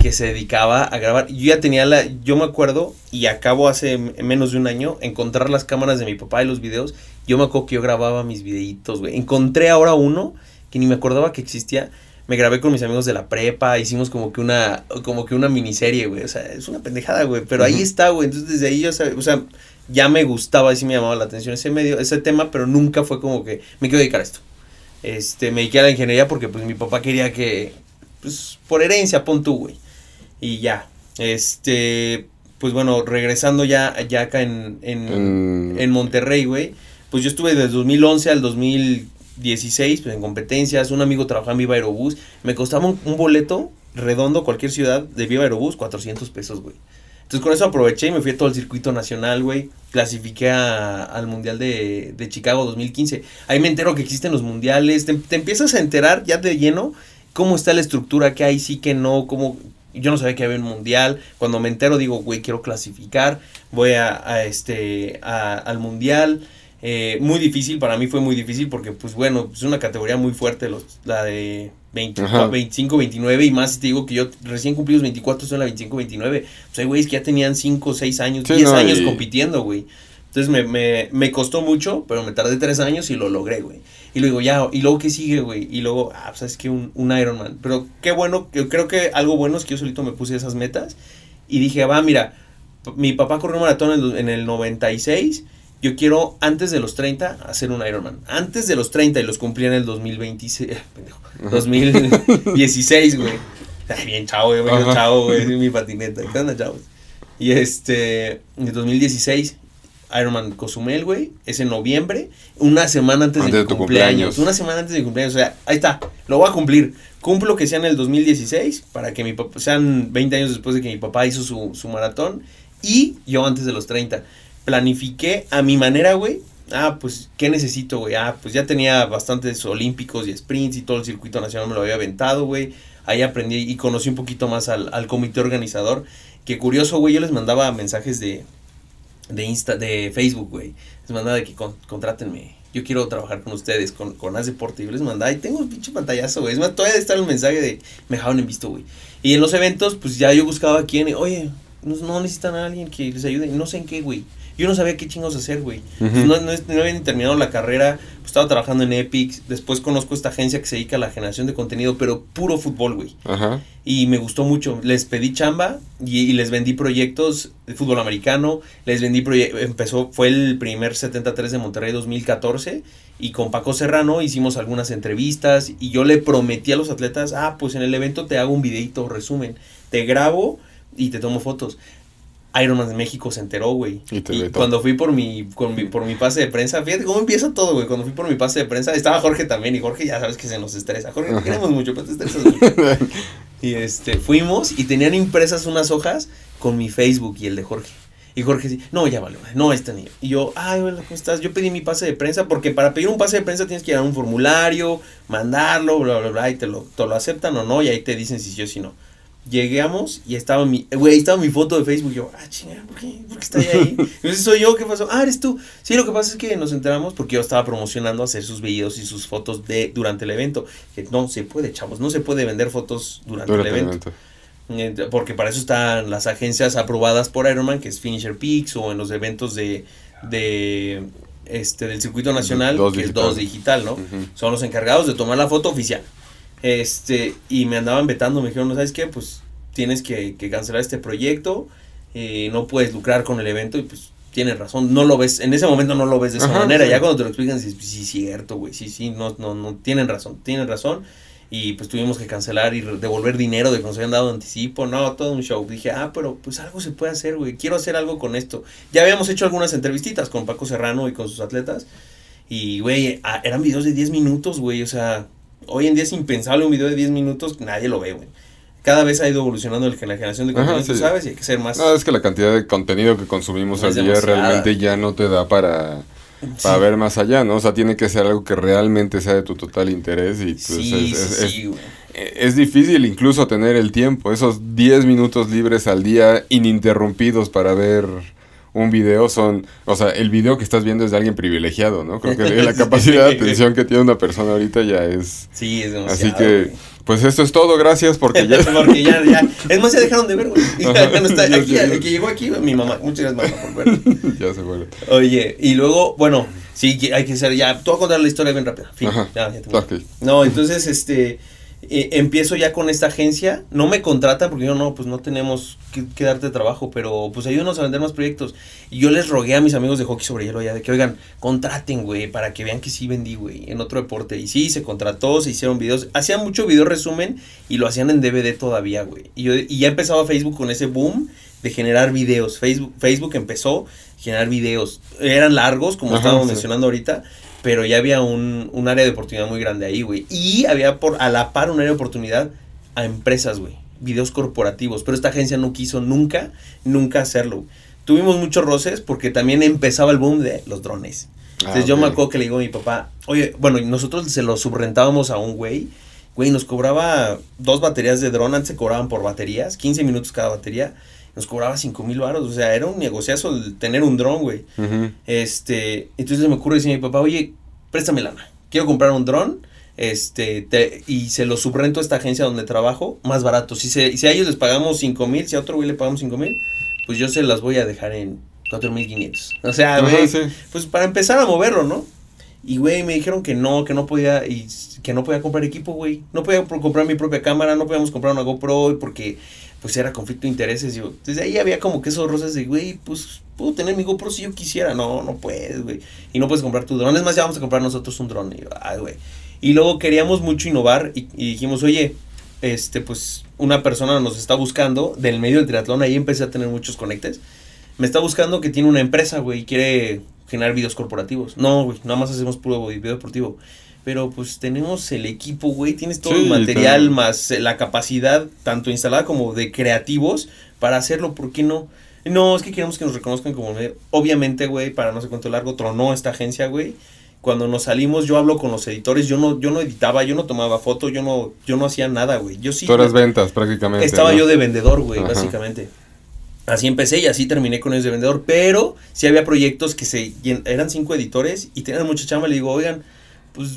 que se dedicaba a grabar. Yo ya tenía la, yo me acuerdo, y acabo hace menos de un año, encontrar las cámaras de mi papá y los videos. Yo me acuerdo que yo grababa mis videitos, güey. Encontré ahora uno que ni me acordaba que existía. Me grabé con mis amigos de la prepa, hicimos como que una, como que una miniserie, güey. O sea, es una pendejada, güey. Pero ahí está, güey. Entonces desde ahí yo, o sea, ya me gustaba y sí me llamaba la atención ese medio, ese tema, pero nunca fue como que me quiero dedicar a esto. Este, me dediqué a la ingeniería porque pues mi papá quería que, pues por herencia, pon tú, güey. Y ya, este, pues bueno, regresando ya, ya acá en, en, en Monterrey, güey, pues yo estuve desde 2011 al 2000 2016, pues en competencias, un amigo trabajaba en Viva Aerobús, me costaba un, un boleto redondo cualquier ciudad de Viva Aerobús, 400 pesos, güey. Entonces con eso aproveché y me fui a todo el circuito nacional, güey. Clasifiqué a- al Mundial de, de Chicago 2015. Ahí me entero que existen los mundiales. Te, te empiezas a enterar ya de lleno cómo está la estructura, que hay, sí, que no, cómo... Yo no sabía que había un mundial. Cuando me entero digo, güey, quiero clasificar. Voy a, a este, a- al mundial. Eh, muy difícil, para mí fue muy difícil porque, pues bueno, es una categoría muy fuerte, los, la de 20 Ajá. 25, 29 y más. Te digo que yo recién cumplí los 24, estoy en la 25, 29. Pues hay güeyes que ya tenían 5, 6 años, Sí, 10 no, años y- compitiendo, güey. Entonces me, me, me costó mucho, pero me tardé 3 años y lo logré, güey. Y luego ya, y luego qué sigue, güey. Y luego, ah, pues es que un, un Ironman. Pero qué bueno, yo creo que algo bueno es que yo solito me puse esas metas. Y dije, va, mira, mi papá corrió un maratón en, el- en el 96. Yo quiero, antes de los 30, hacer un Ironman. Antes de los 30 y los cumplí en el 2026. eh, pendejo, 2016, güey. Bien chavo, güey, bien Ajá. chavo, güey. Mi patineta. ¿Qué onda, chavos? Y este, en el 2016, Ironman Cozumel, güey. Es en noviembre. Una semana antes, Antes de mi tu cumpleaños. cumpleaños. Una semana antes de mi cumpleaños. O sea, ahí está. Lo voy a cumplir. Cumplo que sea en el 2016 para que mi papá, sean 20 años después de que mi papá hizo su, su maratón y yo antes de los 30. Planifiqué a mi manera, güey. Ah, pues, ¿qué necesito, güey? Ah, pues ya tenía bastantes olímpicos y sprints y todo el circuito nacional me lo había aventado, güey. Ahí aprendí y conocí un poquito más al, al comité organizador. Que curioso, güey, yo les mandaba mensajes de, de Insta, de Facebook, güey. Les mandaba de que con, contrátenme. Yo quiero trabajar con ustedes, con, con Haz Deporte. Yo les mandaba, y tengo un pinche pantallazo, güey. Es más, todavía está el mensaje de, me dejaron en visto, güey. Y en los eventos, pues ya yo buscaba a quién, oye, no necesitan a alguien que les ayude. No sé en qué, güey. Yo no sabía qué chingos hacer, güey. Pues no, no, no había ni terminado la carrera, pues estaba trabajando en Epic. Después conozco esta agencia que se dedica a la generación de contenido, pero puro fútbol, güey Ajá. y me gustó mucho. Les pedí chamba y, y les vendí proyectos de fútbol americano. Les vendí proyectos. Empezó, fue el primer 73 de Monterrey 2014 y con Paco Serrano hicimos algunas entrevistas y yo le prometí a los atletas, ah, pues en el evento te hago un videito resumen, te grabo y te tomo fotos. Ironman de México se enteró, güey. Y Y cuando fui por mi, con mi, por mi pase de prensa, fíjate cómo empieza todo, güey. Cuando fui por mi pase de prensa, estaba Jorge también, y Jorge ya sabes que se nos estresa. Jorge, te queremos mucho, pero te estresas mucho. Y este, fuimos y tenían impresas unas hojas con mi Facebook y el de Jorge. Y Jorge sí, no, ya vale, no, este niño. Y yo, ay, hola, ¿cómo estás? Yo pedí mi pase de prensa porque para pedir un pase de prensa tienes que llenar un formulario, mandarlo, bla, bla, bla, y te lo, te lo aceptan o no, y ahí te dicen si sí o si no. Llegamos y estaba mi, güey, estaba mi foto de Facebook. Yo, ah, chingada, ¿por qué? ¿Por qué está ahí? Entonces soy yo, ¿qué pasó? Ah, eres tú. Sí, lo que pasa es que nos enteramos porque yo estaba promocionando hacer sus videos y sus fotos de durante el evento. Que no se puede, chavos, no se puede vender fotos durante, Durante el evento. Eh, Porque para eso están las agencias aprobadas por Ironman, que es Finisher Peaks, o en los eventos de, de este del circuito nacional, Dos que digital. es 2 digital, ¿no? Son los encargados de tomar la foto oficial. Este, y me andaban vetando, me dijeron, ¿no sabes qué? Pues tienes que, que cancelar este proyecto, eh, no puedes lucrar con el evento, y pues tienes razón, no lo ves, en ese momento no lo ves de esa Ajá, manera, sí. ya cuando te lo explican dices, sí, sí, cierto, güey, sí, sí, no, no, no, tienen razón, tienen razón, y pues tuvimos que cancelar y devolver dinero de que nos habían dado anticipo, no, todo un show, dije, ah, pero pues algo se puede hacer, güey, quiero hacer algo con esto, ya habíamos hecho algunas entrevistitas con Paco Serrano y con sus atletas, y, güey, eran videos de 10 minutos, güey, o sea, hoy en día es impensable un video de 10 minutos, nadie lo ve, güey. Cada vez ha ido evolucionando el- la generación de Ajá, contenido, tú sí. sabes, y hay que ser más... No, es que la cantidad de contenido que consumimos al día demasiada. realmente ya no te da para, para Sí. ver más allá, ¿no? O sea, tiene que ser algo que realmente sea de tu total interés y pues sí, es, güey. es difícil incluso tener el tiempo, esos 10 minutos libres al día ininterrumpidos para ver un video son, o sea, el video que estás viendo es de alguien privilegiado, ¿no? Creo que la capacidad de atención que tiene una persona ahorita ya es... Sí, es demasiado. Así que, pues esto es todo, gracias porque ya... Porque ya, ya. Es más, ya dejaron de ver, güey. Ya, Ajá, ya no está ya aquí, el que llegó aquí, mi mamá. Muchas gracias, mamá, por ver. ya se fue. Oye, y luego, bueno, sí, hay que ser ya. Te voy a contar la historia bien rápida. Fin. Ajá. Ya, ya te Ok. No, entonces, este. Eh, empiezo ya con esta agencia. No me contratan porque yo no, pues no tenemos que, que darte trabajo, pero pues ayúdanos a vender más proyectos. Y yo les rogué a mis amigos de hockey sobre hielo ya de que, oigan, contraten, güey, para que vean que sí vendí, güey, en otro deporte. Y sí, se contrató, se hicieron videos. Hacían mucho video resumen y lo hacían en DVD todavía, güey. Y, yo, y ya empezaba Facebook con ese boom de generar videos. Facebook, Facebook empezó a generar videos. Eran largos, como Ajá, estábamos sí. mencionando ahorita. Pero ya había un, un área de oportunidad muy grande ahí, güey. Y había por a la par un área de oportunidad a empresas, güey. Videos corporativos. Pero esta agencia no quiso nunca, nunca hacerlo. Tuvimos muchos roces porque también empezaba el boom de los drones. Entonces Ah, yo me acuerdo que le digo a mi papá, oye, bueno, nosotros se lo subrentábamos a un güey. Güey, nos cobraba dos baterías de dron, antes se cobraban por baterías, 15 minutos cada batería. Nos cobraba 5 mil baros, o sea, era un negociazo el tener un dron, güey. Ujú. Este, entonces me ocurre decir a mi papá, oye, préstame lana, quiero comprar un dron, este, te- y se lo subrento a esta agencia donde trabajo, más barato. Si, se, si a ellos les pagamos 5 mil, si a otro güey le pagamos 5 mil, pues yo se las voy a dejar en 4.500. O sea, Ajá, güey, sí. pues para empezar a moverlo, ¿no? Y, güey, me dijeron que no, que no podía, y que no podía comprar equipo, güey. No podía comprar mi propia cámara, no podíamos comprar una GoPro, porque, pues, era conflicto de intereses. Yo, desde ahí había como que esos roces de, güey, pues, puedo tener mi GoPro si yo quisiera. No, no puedes, güey. Y no puedes comprar tu dron. Es más, ya vamos a comprar nosotros un dron. Y güey. Y luego queríamos mucho innovar y, y dijimos, oye, este, pues, una persona nos está buscando del medio del triatlón. Ahí empecé a tener muchos conectes. Me está buscando que tiene una empresa, güey, y quiere generar videos corporativos. No, güey, nada más hacemos puro video deportivo. Pero pues tenemos el equipo, güey, tienes todo Sí, el material claro. más eh, la capacidad, tanto instalada como de creativos, para hacerlo, ¿por qué no? No, es que queremos que nos reconozcan como. Obviamente, güey, para no sé cuánto largo, tronó esta agencia, güey. Cuando nos salimos, yo hablo con los editores, yo no, yo no editaba, yo no tomaba foto, yo no, yo no hacía nada, güey. Yo sí. Tú eras ventas prácticamente. Estaba ¿no? yo de vendedor, güey, Ajá. básicamente. Así empecé y así terminé con ellos de vendedor. Pero sí había proyectos que se eran cinco editores y tenían mucha chamba. Le digo, oigan, pues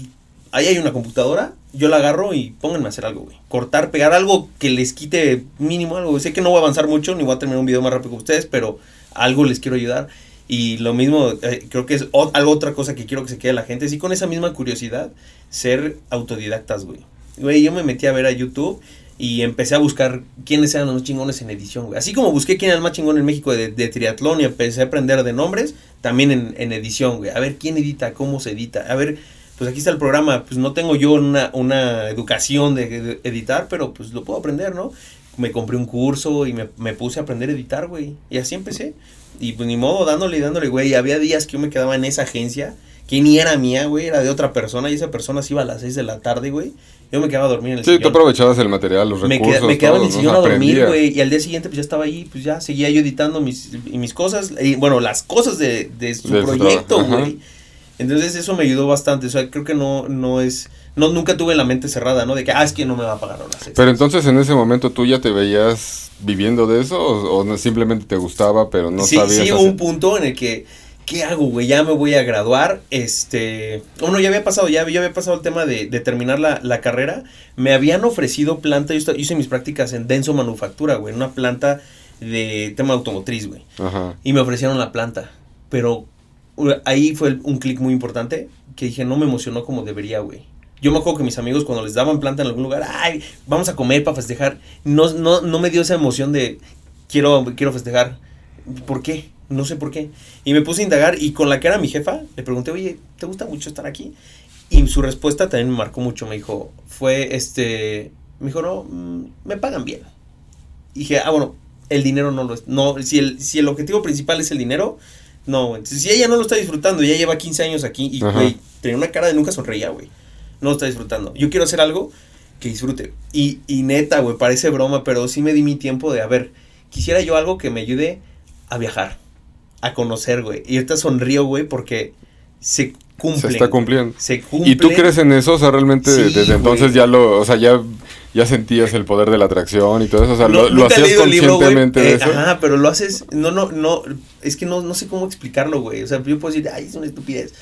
ahí hay una computadora, yo la agarro y pónganme a hacer algo, güey. Cortar, pegar algo que les quite mínimo algo. Sé que no voy a avanzar mucho, ni voy a terminar un video más rápido que ustedes, pero algo les quiero ayudar. Y lo mismo, eh, creo que es algo otra cosa que quiero que se quede la gente. Sí, con esa misma curiosidad, ser autodidactas, güey. Güey, yo me metí a ver a YouTube y empecé a buscar quiénes eran los más chingones en edición, güey. Así como busqué quién era el más chingón en México de, de triatlón y empecé a aprender de nombres, también en, en edición, güey. A ver quién edita, cómo se edita. A ver, pues aquí está el programa. Pues no tengo yo una, una educación de, de editar, pero pues lo puedo aprender, ¿no? Me compré un curso y me, me puse a aprender a editar, güey. Y así empecé. Y pues ni modo, dándole y dándole, güey. Y había días que yo me quedaba en esa agencia, que ni era mía, güey, era de otra persona. Y esa persona se iba a las 6 de la tarde, güey. Yo me quedaba a dormir en el Sí, sillón. tú aprovechabas el material, los Me, recursos. queda- me quedaba en el sillón a dormir, güey. Y al día siguiente, pues ya estaba ahí, pues ya seguía yo editando mis, y mis cosas. Y bueno, las cosas de, de su De proyecto, güey. Entonces eso me ayudó bastante. O sea, creo que no, no es. No, nunca tuve la mente cerrada, ¿no? De que, ah, es que no me va a pagar horas extras. Pero entonces en ese momento tú ya te veías viviendo de eso o, o no- simplemente te gustaba pero no sí, sabías sí, hubo hacer- un punto en el que, ¿qué hago, güey? Ya me voy a graduar, este... Bueno, ya había pasado, ya, ya había pasado el tema de, de terminar la, la carrera. Me habían ofrecido planta, yo, hice mis prácticas en Denso Manufactura, güey, en una planta de tema automotriz, güey. Ajá. Y me ofrecieron la planta, pero ahí fue un clic muy importante que dije, no me emocionó como debería, güey. Yo me acuerdo que mis amigos cuando les daban planta en algún lugar, ay, vamos a comer para festejar, no, no, no me dio esa emoción de quiero, quiero festejar. ¿Por qué? No sé por qué. Y me puse a indagar y con la que era mi jefa, le pregunté, oye, ¿te gusta mucho estar aquí? Y su respuesta también me marcó mucho, me dijo, fue este, me dijo, no, mm, me pagan bien. Y dije, ah, bueno, el dinero no lo es. No, si el, si el objetivo principal es el dinero, no, güey. Si ella no lo está disfrutando, ya lleva 15 años aquí y, güey, tenía una cara de nunca sonreía, güey. No lo está disfrutando. Yo quiero hacer algo que disfrute. Y, y neta, güey, parece broma, pero sí me di mi tiempo de, a ver, quisiera yo algo que me ayude a viajar, a conocer, güey. Y ahorita sonrío, güey, porque se cumple. Se está cumpliendo. Se cumple. ¿Y tú crees en eso? O sea, realmente Sí, desde güey. entonces ya lo, o sea, ya, ya sentías el poder de la atracción y todo eso, o sea, No, lo, lo hacías libro, conscientemente de eh, eso. Ajá, pero lo haces, no, no, no, es que no, no sé cómo explicarlo, güey. O sea, yo puedo decir, ay, es una estupidez.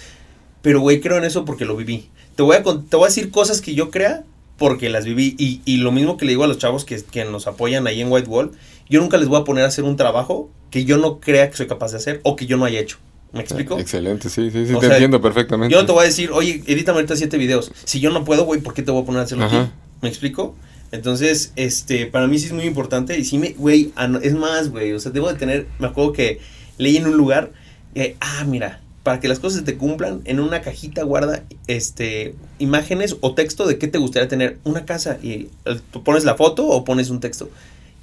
Pero, güey, creo en eso porque lo viví. Te voy a, te voy a decir cosas que yo crea porque las viví. Y, y lo mismo que le digo a los chavos que, que nos apoyan ahí en White Wall, yo nunca les voy a poner a hacer un trabajo que yo no crea que soy capaz de hacer o que yo no haya hecho. ¿Me explico? Excelente, sí, sí, sí, O te sea, entiendo perfectamente. Yo no te voy a decir, oye, edítame ahorita siete videos. Si yo no puedo, güey, ¿por qué te voy a poner a hacerlo Ajá. aquí? ¿Me explico? Entonces, este, para mí sí es muy importante. Y sí me, güey, ano- es más, güey, o sea, debo de tener, me acuerdo que leí en un lugar, eh, ah, mira, para que las cosas te cumplan, en una cajita guarda, este, imágenes o texto de qué te gustaría tener. Una casa y eh, tú pones la foto o pones un texto.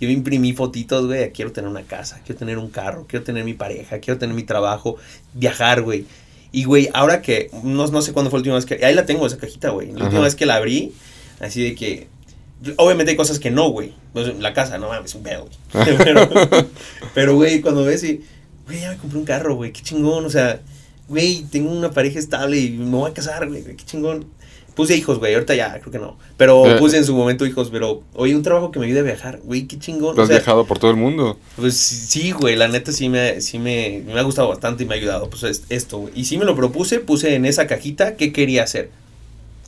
Yo imprimí fotitos, güey, quiero tener una casa, quiero tener un carro, quiero tener mi pareja, quiero tener mi trabajo, viajar, güey. Y, güey, ahora que, no, no sé cuándo fue la última vez que, ahí la tengo esa cajita, güey. La última vez que la abrí, así de que, obviamente hay cosas que no, güey. Pues, la casa, no mames, un pedo, güey. pero, güey, cuando ves y, güey, ya me compré un carro, güey, qué chingón, o sea, güey, tengo una pareja estable y me voy a casar, güey, qué chingón. Puse hijos, güey, ahorita ya, creo que no. Pero eh. puse en su momento hijos, pero, oye, un trabajo que me ayude a viajar, güey, qué chingón. ¿Lo has viajado por todo el mundo? Pues sí, güey, la neta sí me, sí me, me ha gustado bastante y me ha ayudado, pues esto, güey. Y sí me lo propuse, puse en esa cajita qué quería hacer.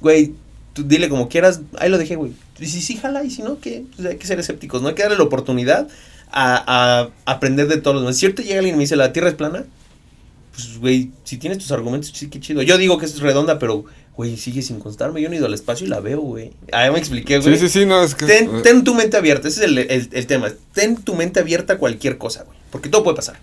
Güey, tú dile como quieras, ahí lo dejé, güey. Y si sí, jala, y si no, que pues hay que ser escépticos, no hay que darle la oportunidad a, a aprender de todos los demás. ¿Cierto? Llega alguien y me dice, ¿la Tierra es plana? Pues, güey, si tienes tus argumentos, sí, qué chido. Yo digo que es redonda, pero güey, sigue sin constarme. Yo no he ido al espacio y la veo, güey. Ah, me expliqué, güey. Sí, sí, sí, no, es que. Ten, ten tu mente abierta, ese es el, el, el, tema. Ten tu mente abierta a cualquier cosa, güey. Porque todo puede pasar.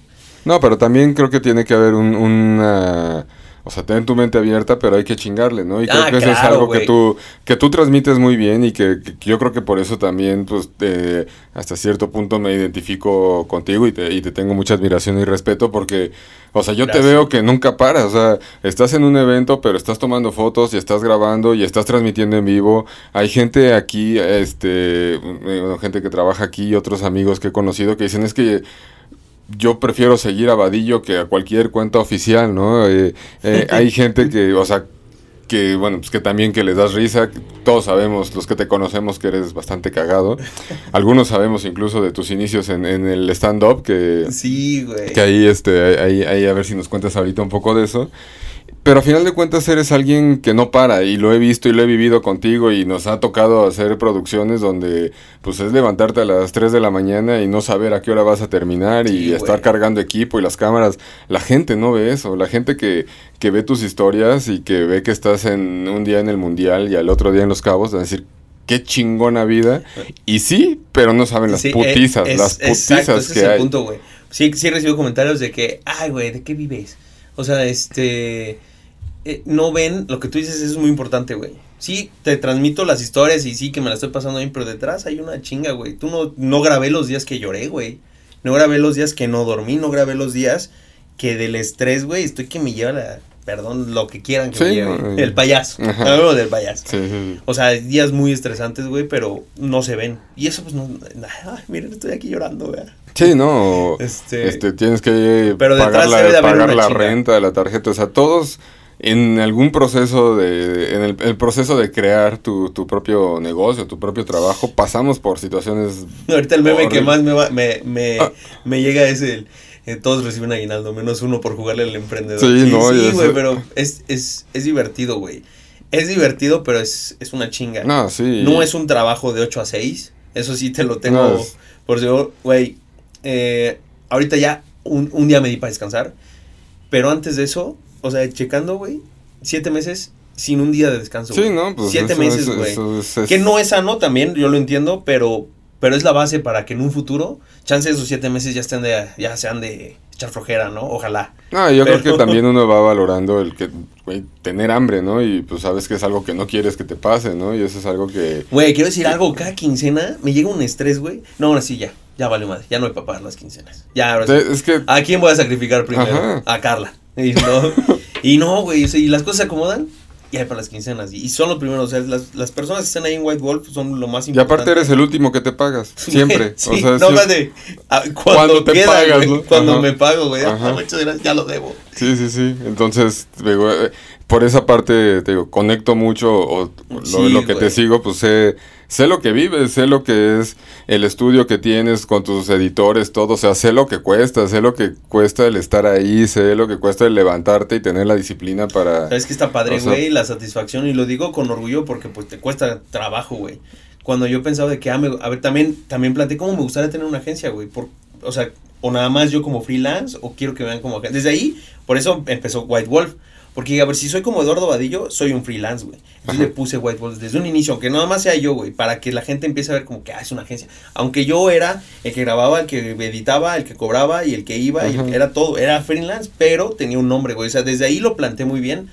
No, pero también creo que tiene que haber un, una. O sea, ten tu mente abierta, pero hay que chingarle, ¿no? Y creo ah, que eso es algo que tú, que tú transmites muy bien y que, que, yo creo que por eso también, pues, eh, hasta cierto punto me identifico contigo y te, y te tengo mucha admiración y respeto porque, o sea, yo te veo que nunca paras, o sea, estás en un evento, pero estás tomando fotos y estás grabando y estás transmitiendo en vivo. Hay gente aquí, este, bueno, gente que trabaja aquí y otros amigos que he conocido que dicen es que yo prefiero seguir a Vadillo que a cualquier cuenta oficial, ¿no? Eh, eh, hay gente que, o sea, que bueno, pues que también que les das risa, todos sabemos, los que te conocemos que eres bastante cagado. Algunos sabemos incluso de tus inicios en, en el stand-up que... Sí, güey. Que ahí, este, ahí, ahí a ver si nos cuentas ahorita un poco de eso. Pero a final de cuentas eres alguien que no para y lo he visto y lo he vivido contigo y nos ha tocado hacer producciones donde pues es levantarte a las 3 de la mañana y no saber a qué hora vas a terminar y estar cargando equipo y las cámaras. La gente no ve eso, la gente que, que ve tus historias y que ve que estás en un día en el mundial y al otro día en Los Cabos, a decir, qué chingona vida. Y sí, pero no saben las putizas, las putizas que hay. punto. Sí, sí recibo comentarios de que, ay, güey, ¿de qué vives? O sea, este eh, no ven, lo que tú dices es muy importante, güey. Sí, te transmito las historias y sí que me la estoy pasando bien, pero detrás hay una chinga, güey. Tú no, no grabé los días que lloré, güey. No grabé los días que no dormí, no grabé los días que del estrés, güey, estoy que me lleva la... Perdón, lo que quieran que me lleve. el payaso. Del payaso. o sea, días muy estresantes, güey, pero no se ven. Y eso, pues, no... Ay, miren, estoy aquí llorando, güey. Sí, no. Este, este tienes que pagar, la, pagar la renta de la tarjeta. O sea, todos en algún proceso de, en el, proceso de crear tu, tu, propio negocio, tu propio trabajo, pasamos por situaciones... Ahorita el meme que más me, me, me, ah. me, llega es el... Eh, todos reciben aguinaldo, menos uno por jugarle al emprendedor. Sí, no, sí, güey, pero es, es, es divertido, güey. Es divertido, pero es, es una chinga. No, sí. No es un trabajo de 8 a 6. Eso sí te lo tengo por si, güey. Eh, ahorita ya un, un día me di para descansar. Pero antes de eso, o sea, checando, güey, siete meses sin un día de descanso. Sí, ¿no? Pues siete meses, güey. Que no es sano también, yo lo entiendo, pero, pero es la base para que en un futuro, chance esos siete meses ya estén de, ya sean de echar flojera, ¿no? Ojalá. No, yo creo que también uno va valorando el que, güey, tener hambre, ¿no? Y pues sabes que es algo que no quieres que te pase, ¿no? Y eso es algo que... Güey, quiero decir algo, cada quincena me llega un estrés, güey. No, ahora sí, ya, ya vale madre, ya no hay pagar las quincenas. Ya, ahora sí. Es que... ¿A quién voy a sacrificar primero? A Carla. Y no, y no, güey, y las cosas se acomodan y hay para las quincenas. Y son los primeros, o sea, las, las, personas que están ahí en White Wolf son lo más importante. Y aparte eres el último que te pagas, siempre. o sea, no, de, cuando, te pagas, Cuando me pago, güey, ah, ya lo debo. Sí, sí, sí. Entonces, digo, eh, por esa parte, te digo, conecto mucho, o lo, lo que te sigo, pues sé sé lo que vives, sé lo que es el estudio que tienes con tus editores, todo, o sea, sé lo que cuesta, sé lo que cuesta el estar ahí, sé lo que cuesta el levantarte y tener la disciplina para... Sabes que está padre, güey, la satisfacción, y lo digo con orgullo porque pues te cuesta trabajo, güey. Cuando yo pensaba de que, ah, a ver, también, también planteé cómo me gustaría tener una agencia, güey, por, o sea, o nada más yo como freelance, o quiero que vean como agencia. Desde ahí, por eso empezó White Wolf porque, a ver, si soy como Eduardo Vadillo, soy un freelance, güey. Entonces le puse White Balls desde un inicio, aunque nada más sea yo, güey, para que la gente empiece a ver como que, ah, es una agencia. Aunque yo era el que grababa, el que editaba, el que cobraba y el que iba, y era todo, era freelance, pero tenía un nombre, güey. O sea, desde ahí lo planteé muy bien.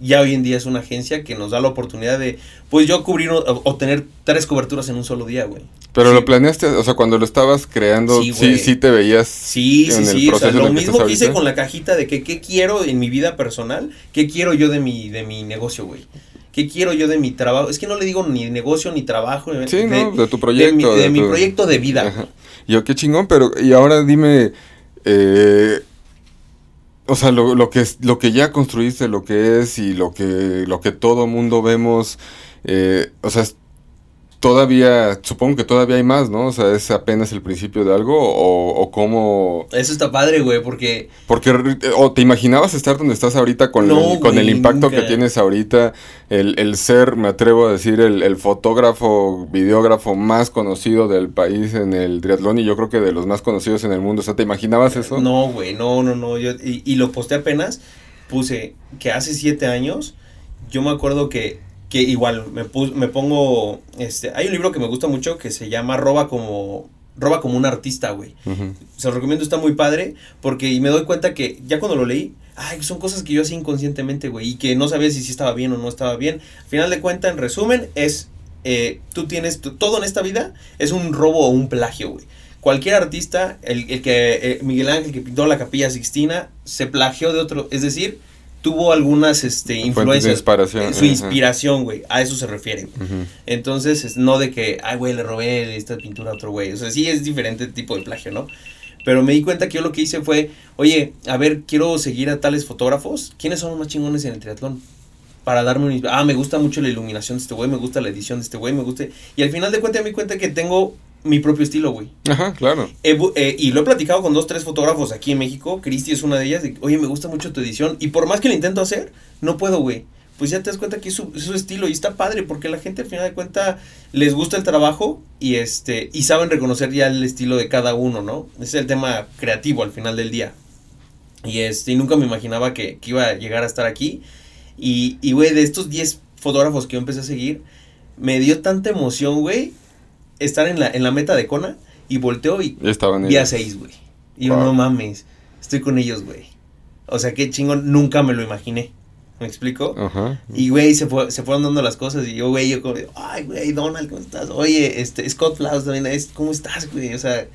Ya hoy en día es una agencia que nos da la oportunidad de, pues yo cubrir o, tener tres coberturas en un solo día, güey. Pero lo planeaste, o sea, cuando lo estabas creando, sí, sí, te veías. Sí, sí, sí. O sea, lo mismo que hice con la cajita de que qué quiero en mi vida personal, qué quiero yo de mi, de mi negocio, güey. ¿Qué quiero yo de mi trabajo? Es que no le digo ni negocio ni trabajo. Sí, de, no, de tu proyecto. De mi, proyecto de vida. Yo, qué chingón, pero y ahora dime, eh, o sea, lo, lo, que, lo que ya construiste, lo que es y lo que, lo que todo mundo vemos, eh, o sea, todavía, supongo que todavía hay más, ¿no? O sea, es apenas el principio de algo o, o cómo... Eso está padre, güey, porque... Porque, o te imaginabas estar donde estás ahorita con, el, con el impacto que tienes ahorita, el, el, ser, me atrevo a decir, el, el, fotógrafo, videógrafo más conocido del país en el triatlón y yo creo que de los más conocidos en el mundo. O sea, ¿te imaginabas eso? No, güey, no, no, no. Yo, y, y lo posté apenas, puse que hace siete años, yo me acuerdo que que igual me, me pongo, este, hay un libro que me gusta mucho que se llama Roba como, Roba como un artista, güey. Se lo recomiendo, está muy padre, porque y me doy cuenta que ya cuando lo leí, ay, son cosas que yo hacía inconscientemente, güey, y que no sabía si, si estaba bien o no estaba bien. Al final de cuentas, en resumen, es, eh, tú tienes, todo en esta vida es un robo o un plagio, güey. Cualquier artista, el, el que, eh, Miguel Ángel que pintó la capilla Sixtina, se plagió de otro, es decir, tuvo algunas este, influencias. su inspiración, güey. A eso se refiere. Entonces, no de que, ay, güey, le robé esta pintura a otro güey. O sea, sí es diferente tipo de plagio, ¿no? Pero me di cuenta que yo lo que hice fue, oye, a ver, quiero seguir a tales fotógrafos. ¿Quiénes son los más chingones en el triatlón? Para darme un... Ah, me gusta mucho la iluminación de este güey, me gusta la edición de este güey, me gusta... Y al final de cuentas me di cuenta que tengo mi propio estilo, güey. Ajá, claro. Eh, y lo he platicado con dos, tres fotógrafos aquí en México. Cristi es una de ellas. Oye, me gusta mucho tu edición. Y por más que lo intento hacer, no puedo, güey. Pues ya te das cuenta que es su, estilo y está padre porque la gente al final de cuentas les gusta el trabajo y este y saben reconocer ya el estilo de cada uno, ¿no? Ese es el tema creativo al final del día. Y este, y nunca me imaginaba que, que iba a llegar a estar aquí. Y, y güey, de estos 10 fotógrafos que yo empecé a seguir, me dio tanta emoción, güey, estar en la, en la meta de Kona y volteo y Estaban vi a seis, güey. Y yo, no mames, estoy con ellos, güey. O sea, qué chingón, nunca me lo imaginé. ¿Me explico? Ajá. Y, güey, se, fue, se fueron dando las cosas y yo, güey, yo como, ay, güey, Donald, ¿cómo estás? Oye, este, Scott Flowers también, ¿cómo estás, güey? O sea,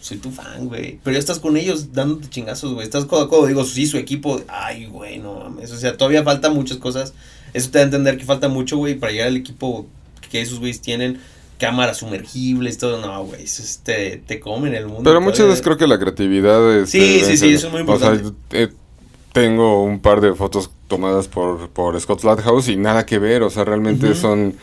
soy tu fan, güey. Pero ya estás con ellos dándote chingazos, güey. Estás codo a codo, digo, sí, su equipo, ay, güey, no mames. O sea, todavía falta muchas cosas. Eso te da a entender que falta mucho, güey, para llegar al equipo que esos güeyes tienen cámaras sumergibles, todo, no, güey, eso te, te comen el mundo. Pero muchas veces creo que la creatividad es... Sí, sí, sí, eso es muy importante. O sea, eh, tengo un par de fotos tomadas por, por Scott Flathouse y nada que ver, o sea, realmente son...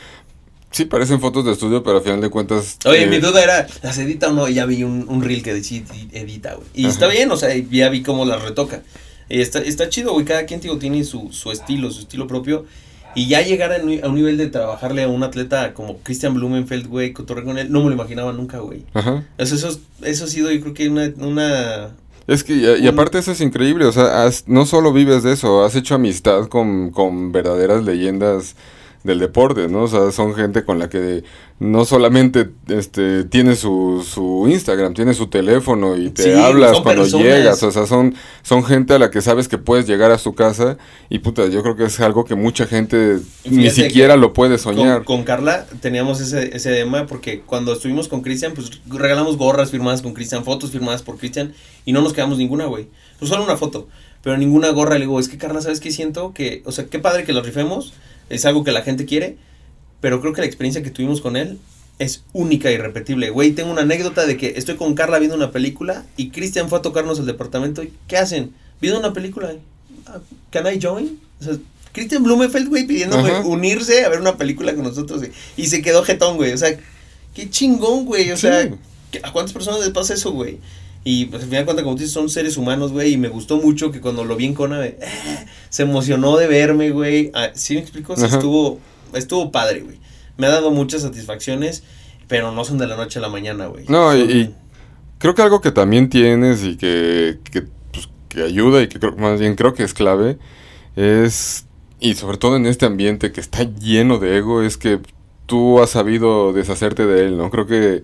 Sí, parecen fotos de estudio, pero al final de cuentas... Oye, eh, mi duda era, ¿las edita o no? Y ya vi un, un reel que decía edita, güey. Y está bien, o sea, ya vi cómo las retoca. Y está, está chido, güey, cada quien, digo, tiene su, su estilo, su estilo propio. Y ya llegar a, un nivel de trabajarle a un atleta como Christian Blumenfeld, güey, cotorre con él, no me lo imaginaba nunca, güey. Ajá. Eso, eso, eso ha sido, yo creo que una... una es que, y, aparte eso es increíble, o sea, no solo vives de eso, has hecho amistad con, con verdaderas leyendas del deporte, ¿no? O sea, son gente con la que no solamente este tiene su, su Instagram, tiene su teléfono y te hablas cuando llegas, o sea, son, son gente a la que sabes que puedes llegar a su casa y puta, yo creo que es algo que mucha gente ni siquiera lo puede soñar. Con, Carla teníamos ese, ese tema porque cuando estuvimos con Cristian, pues regalamos gorras firmadas con Cristian, fotos firmadas por Cristian y no nos quedamos ninguna, güey. Pues solo una foto, pero ninguna gorra. Le digo, es que Carla, ¿sabes qué siento? Que, o sea, qué padre que lo rifemos es algo que la gente quiere, pero creo que la experiencia que tuvimos con él es única y e irrepetible. Güey, tengo una anécdota de que estoy con Carla viendo una película y Cristian fue a tocarnos el departamento y ¿qué hacen? Viendo una película. ¿Can I join? O sea, Christian Blumenfeld, güey, pidiéndome unirse a ver una película con nosotros, Y se quedó jetón, güey. O sea, qué chingón, güey. O sea, ¿a cuántas personas les pasa eso, güey? Y pues al final de cuentas, como tú dices, son seres humanos, güey. Y me gustó mucho que cuando lo vi en Kona, eh, se emocionó de verme, güey. Ah, ¿Sí me explico? estuvo, estuvo padre, güey. Me ha dado muchas satisfacciones, pero no son de la noche a la mañana, güey. No, y, creo que algo que también tienes y que, que, pues, que ayuda y que creo, más bien creo que es clave es, y sobre todo en este ambiente que está lleno de ego, es que tú has sabido deshacerte de él, ¿no? Creo que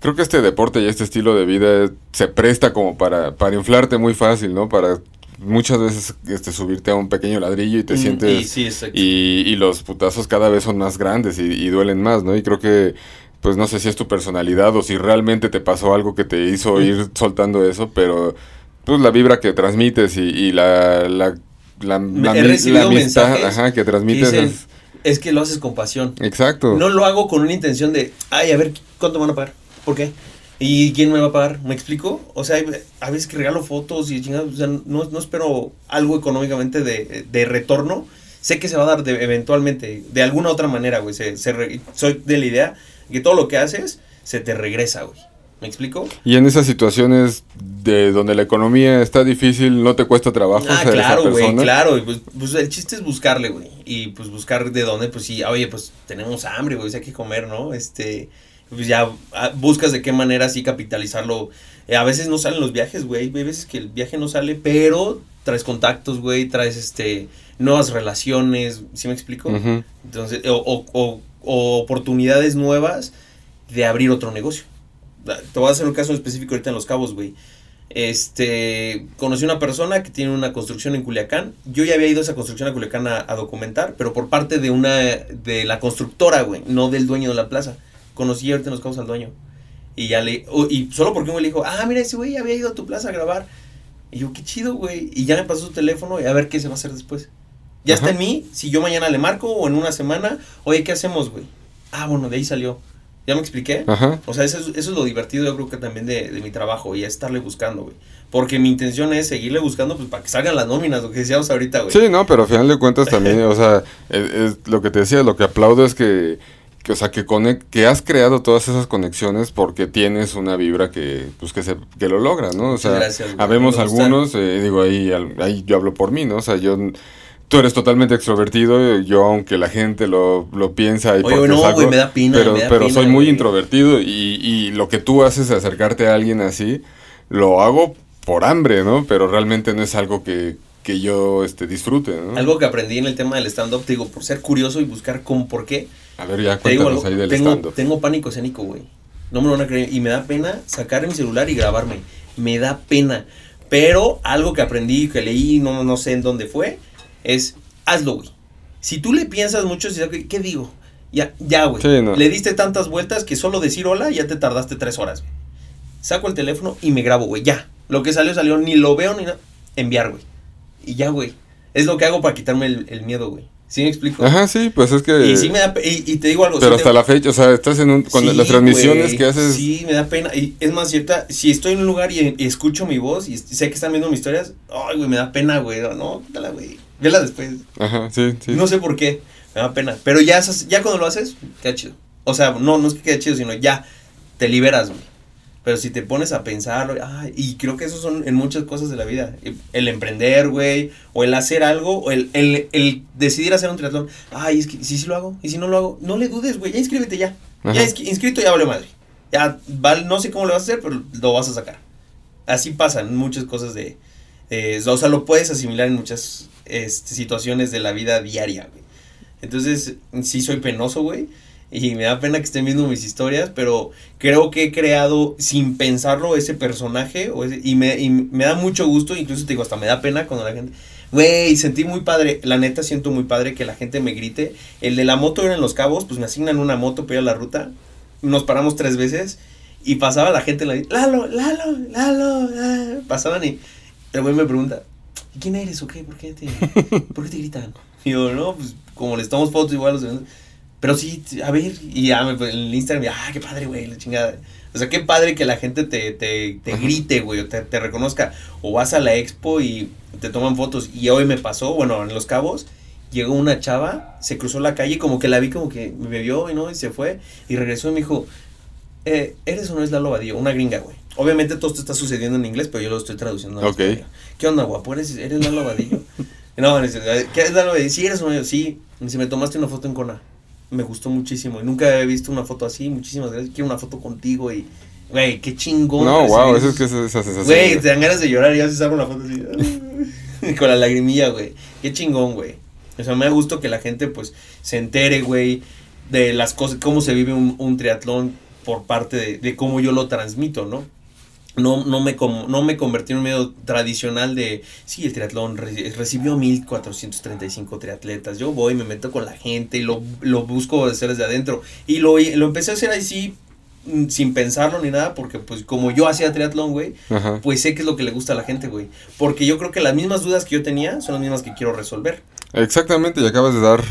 creo que este deporte y este estilo de vida se presta como para, para inflarte muy fácil, ¿no? Para muchas veces este, subirte a un pequeño ladrillo y te mm, sientes... Y, y, los putazos cada vez son más grandes y, duelen más, ¿no? Y creo que, pues no sé si es tu personalidad o si realmente te pasó algo que te hizo mm. ir soltando eso, pero pues la vibra que transmites y, la, la, la, la, amistad que transmites es... que lo haces con pasión. Exacto. No lo hago con una intención de, ay, a ver, ¿cuánto van a pagar? ¿Por qué? ¿Y quién me va a pagar? ¿Me explico? O sea, a veces que regalo fotos y chingados, o sea, no, no espero algo económicamente de, de, retorno. Sé que se va a dar de, eventualmente, de alguna otra manera, güey. Se, soy de la idea que todo lo que haces se te regresa, güey. ¿Me explico? Y en esas situaciones de donde la economía está difícil, no te cuesta trabajo. Ah, claro, güey, claro. Pues, pues, el chiste es buscarle, güey. Y pues buscar de dónde, pues sí, oye, pues tenemos hambre, güey, hay que comer, ¿no? Este, pues ya ah, buscas de qué manera así capitalizarlo. Eh, a veces no salen los viajes, güey. Hay veces que el viaje no sale, pero traes contactos, güey, traes este nuevas relaciones, ¿sí me explico? Entonces, o, o, o, oportunidades nuevas de abrir otro negocio. Te voy a hacer un caso específico ahorita en Los Cabos, güey. Este, conocí una persona que tiene una construcción en Culiacán. Yo ya había ido a esa construcción a Culiacán a, a documentar, pero por parte de una, de la constructora, güey, no del dueño de la plaza conocí ahorita en los cabos al dueño. Y ya le, y solo porque me dijo, ah, mira, ese güey había ido a tu plaza a grabar. Y yo, qué chido, güey. Y ya me pasó su teléfono y a ver qué se va a hacer después. Ya está en mí, si yo mañana le marco o en una semana, oye, ¿qué hacemos, güey? Ah, bueno, de ahí salió. ¿Ya me expliqué? O sea, eso, es lo divertido, yo creo que también de, mi trabajo y es estarle buscando, güey. Porque mi intención es seguirle buscando, pues, para que salgan las nóminas, lo que decíamos ahorita, güey. Sí, no, pero al final de cuentas también, o sea, es, lo que te decía, lo que aplaudo es que, o sea, que, que has creado todas esas conexiones porque tienes una vibra que, pues, que, se, que lo logra, ¿no? O sea, habemos algunos, eh, digo, ahí, ahí yo hablo por mí, ¿no? O sea, yo tú eres totalmente extrovertido, yo aunque la gente lo, lo piensa y Oye, no, me da pena, pero, pero soy muy introvertido y, y, lo que tú haces acercarte a alguien así, lo hago por hambre, ¿no? Pero realmente no es algo que, que yo este, disfrute, ¿no? Algo que aprendí en el tema del stand-up, digo, por ser curioso y buscar con por qué. A ver, ya cuéntanos ahí del stand-up. Tengo pánico escénico, güey. No me lo van a creer. Y me da pena sacar mi celular y grabarme. Me da pena. Pero algo que aprendí, que leí, no, no sé en dónde fue, es hazlo, güey. Si tú le piensas mucho, ¿qué digo? Ya, ya, güey. Le diste tantas vueltas que solo decir hola ya te tardaste tres horas, güey. Saco el teléfono y me grabo, güey. Ya. Lo que salió, salió. Ni lo veo ni nada. Enviar, güey. Y ya, güey. Es lo que hago para quitarme el, miedo, güey. ¿Sí me explico? Ajá, sí, pues es que... Y sí me da y, te digo algo. Pero hasta la fecha, o sea, estás en un... Cuando las transmisiones que haces... Sí, me da pena. Y es más cierta, si estoy en un lugar y, escucho mi voz y sé que están viendo mis historias, ay, güey, me da pena, güey. No, dale, güey. Vela después. Ajá, sí, sí. No sé por qué, me da pena. Pero ya, ya cuando lo haces, queda chido. O sea, no, no es que quede chido, sino ya te liberas, güey. Pero si te pones a pensar, y creo que eso son en muchas cosas de la vida. El emprender, güey, o el hacer algo, o el, el, decidir hacer un triatlón. Ay, es que si sí lo hago, y si no lo hago, no le dudes, güey, ya inscríbete ya. Ya inscrito, ya vale madre. Ya, vale, no sé cómo lo vas a hacer, pero lo vas a sacar. Así pasan muchas cosas de... o sea, lo puedes asimilar en muchas este, situaciones de la vida diaria, güey. Entonces, sí soy penoso, güey y me da pena que estén viendo mis historias, pero creo que he creado sin pensarlo ese personaje y, me, y me da mucho gusto, incluso te digo, hasta me da pena cuando la gente... Güey, sentí muy padre, la neta siento muy padre que la gente me grite. El de la moto era en Los Cabos, pues me asignan una moto para ir a la ruta. Nos paramos tres veces y pasaba la gente en la... Lalo, Lalo, Lalo, Lalo. Pasaban y el güey me pregunta, ¿quién eres o qué? ¿Por qué te, ¿por qué te gritan? Y yo, no, pues como les tomamos fotos igual los pero sí, a ver, y ya me, en el Instagram, ah, qué padre, güey, la chingada. O sea, qué padre que la gente te, te, te grite, güey, o te, te, reconozca. O vas a la expo y te toman fotos. Y hoy me pasó, bueno, en Los Cabos, llegó una chava, se cruzó la calle, como que la vi, como que me vio, y no, y se fue. Y regresó y me dijo, eh, ¿eres o no es Lalo Vadillo? Una gringa, güey. Obviamente todo esto está sucediendo en inglés, pero yo lo estoy traduciendo. Ok. ¿Qué onda, guapo? ¿Eres, eres Lalo Vadillo? no, ¿qué es Lalo Vadillo? Sí, eres o no. Sí. Si me tomaste una foto en Cona me gustó muchísimo. Y nunca había visto una foto así. Muchísimas gracias. Quiero una foto contigo y. Güey, qué chingón. No, wow, eso es que es esa sensación. Güey, te dan ganas de llorar y se saca una foto así. con la lagrimilla, güey. Qué chingón, güey. O sea, me da gusto que la gente, pues, se entere, güey, de las cosas, cómo se vive un, triatlón por parte de, de, cómo yo lo transmito, ¿no? No, no, me, no me convertí en un medio tradicional de, sí, el triatlón recibió 1435 triatletas, yo voy, me meto con la gente y lo, lo busco hacer desde adentro. Y lo, lo empecé a hacer así mm, sin pensarlo ni nada, porque pues como yo hacía triatlón, güey, pues sé qué es lo que le gusta a la gente, güey. Porque yo creo que las mismas dudas que yo tenía son las mismas que quiero resolver. Exactamente, y acabas de dar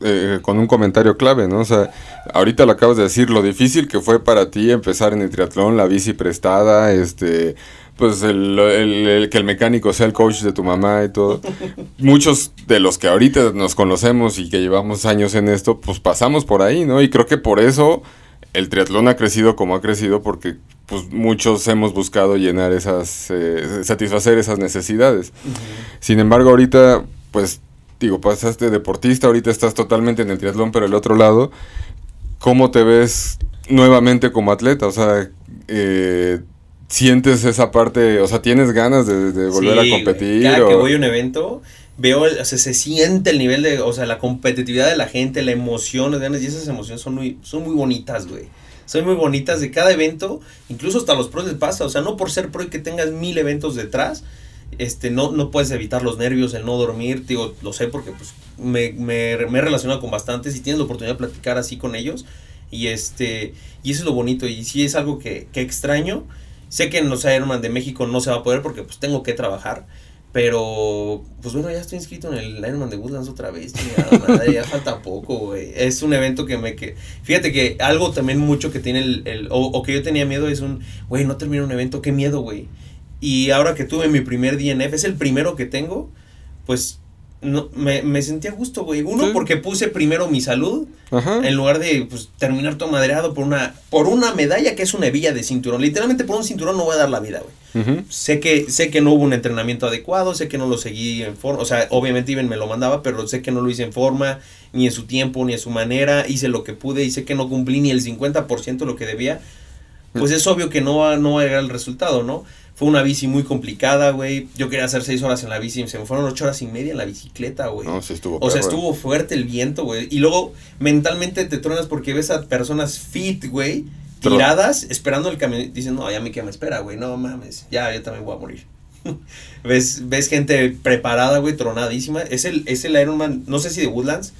eh, con un comentario clave, ¿no? O sea, ahorita lo acabas de decir, lo difícil que fue para ti empezar en el triatlón, la bici prestada, este, pues el, el, que el mecánico sea el coach de tu mamá y todo. Muchos de los que ahorita nos conocemos y que llevamos años en esto, pues pasamos por ahí, ¿no? Y creo que por eso el triatlón ha crecido como ha crecido porque pues muchos hemos buscado llenar esas, eh, satisfacer esas necesidades. Sin embargo, ahorita, pues digo, pasaste deportista, ahorita estás totalmente en el triatlón, pero el otro lado, ¿cómo te ves nuevamente como atleta? O sea, eh, ¿sientes esa parte, o sea, tienes ganas de, volver a competir? Cada que voy a un evento, veo, o sea, se siente el nivel de, o sea, la competitividad de la gente, la emoción, y esas emociones son muy, son muy bonitas, güey. Son muy bonitas de cada evento, incluso hasta los pros les pasa, o sea, no por ser pro y que tengas mil eventos detrás, este, no, no puedes evitar los nervios, el no dormir, digo, lo sé porque pues me, me, me, he relacionado con bastantes y tienes la oportunidad de platicar así con ellos y este, y eso es lo bonito y sí es algo que, que extraño, sé que en los Ironman de México no se va a poder porque pues tengo que trabajar, pero, pues bueno, ya estoy inscrito en el Ironman de Woodlands otra vez. ya falta poco, güey. Es un evento que me... Que, fíjate que algo también mucho que tiene el... el o, o, que yo tenía miedo es un... Güey, no termino un evento, qué miedo, güey. Y ahora que tuve mi primer DNF, es el primero que tengo, pues no, me, me sentí a gusto, güey. Uno, porque puse primero mi salud, en lugar de pues, terminar todo madreado por una, por una medalla que es una hebilla de cinturón. Literalmente por un cinturón no voy a dar la vida, güey. sé, que, sé que no hubo un entrenamiento adecuado, sé que no lo seguí en forma, o sea, obviamente Iben me lo mandaba, pero sé que no lo hice en forma, ni en su tiempo, ni en su manera. Hice lo que pude y sé que no cumplí ni el 50% de lo que debía. Pues es obvio que no va, no va a llegar el resultado, ¿no? Fue una bici muy complicada, güey. Yo quería hacer seis horas en la bici, se me fueron ocho horas y media en la bicicleta, güey. No, sí estuvo. O sea, estuvo fuerte el viento, güey. Y luego mentalmente te tronas porque ves a personas fit, güey, tiradas, esperando el camión. Dicen, no, ya me queda, me espera, güey. No mames, ya, yo también voy a morir. ves, ves gente preparada, güey, tronadísima. Es el, es el Ironman, no sé si de Woodlands.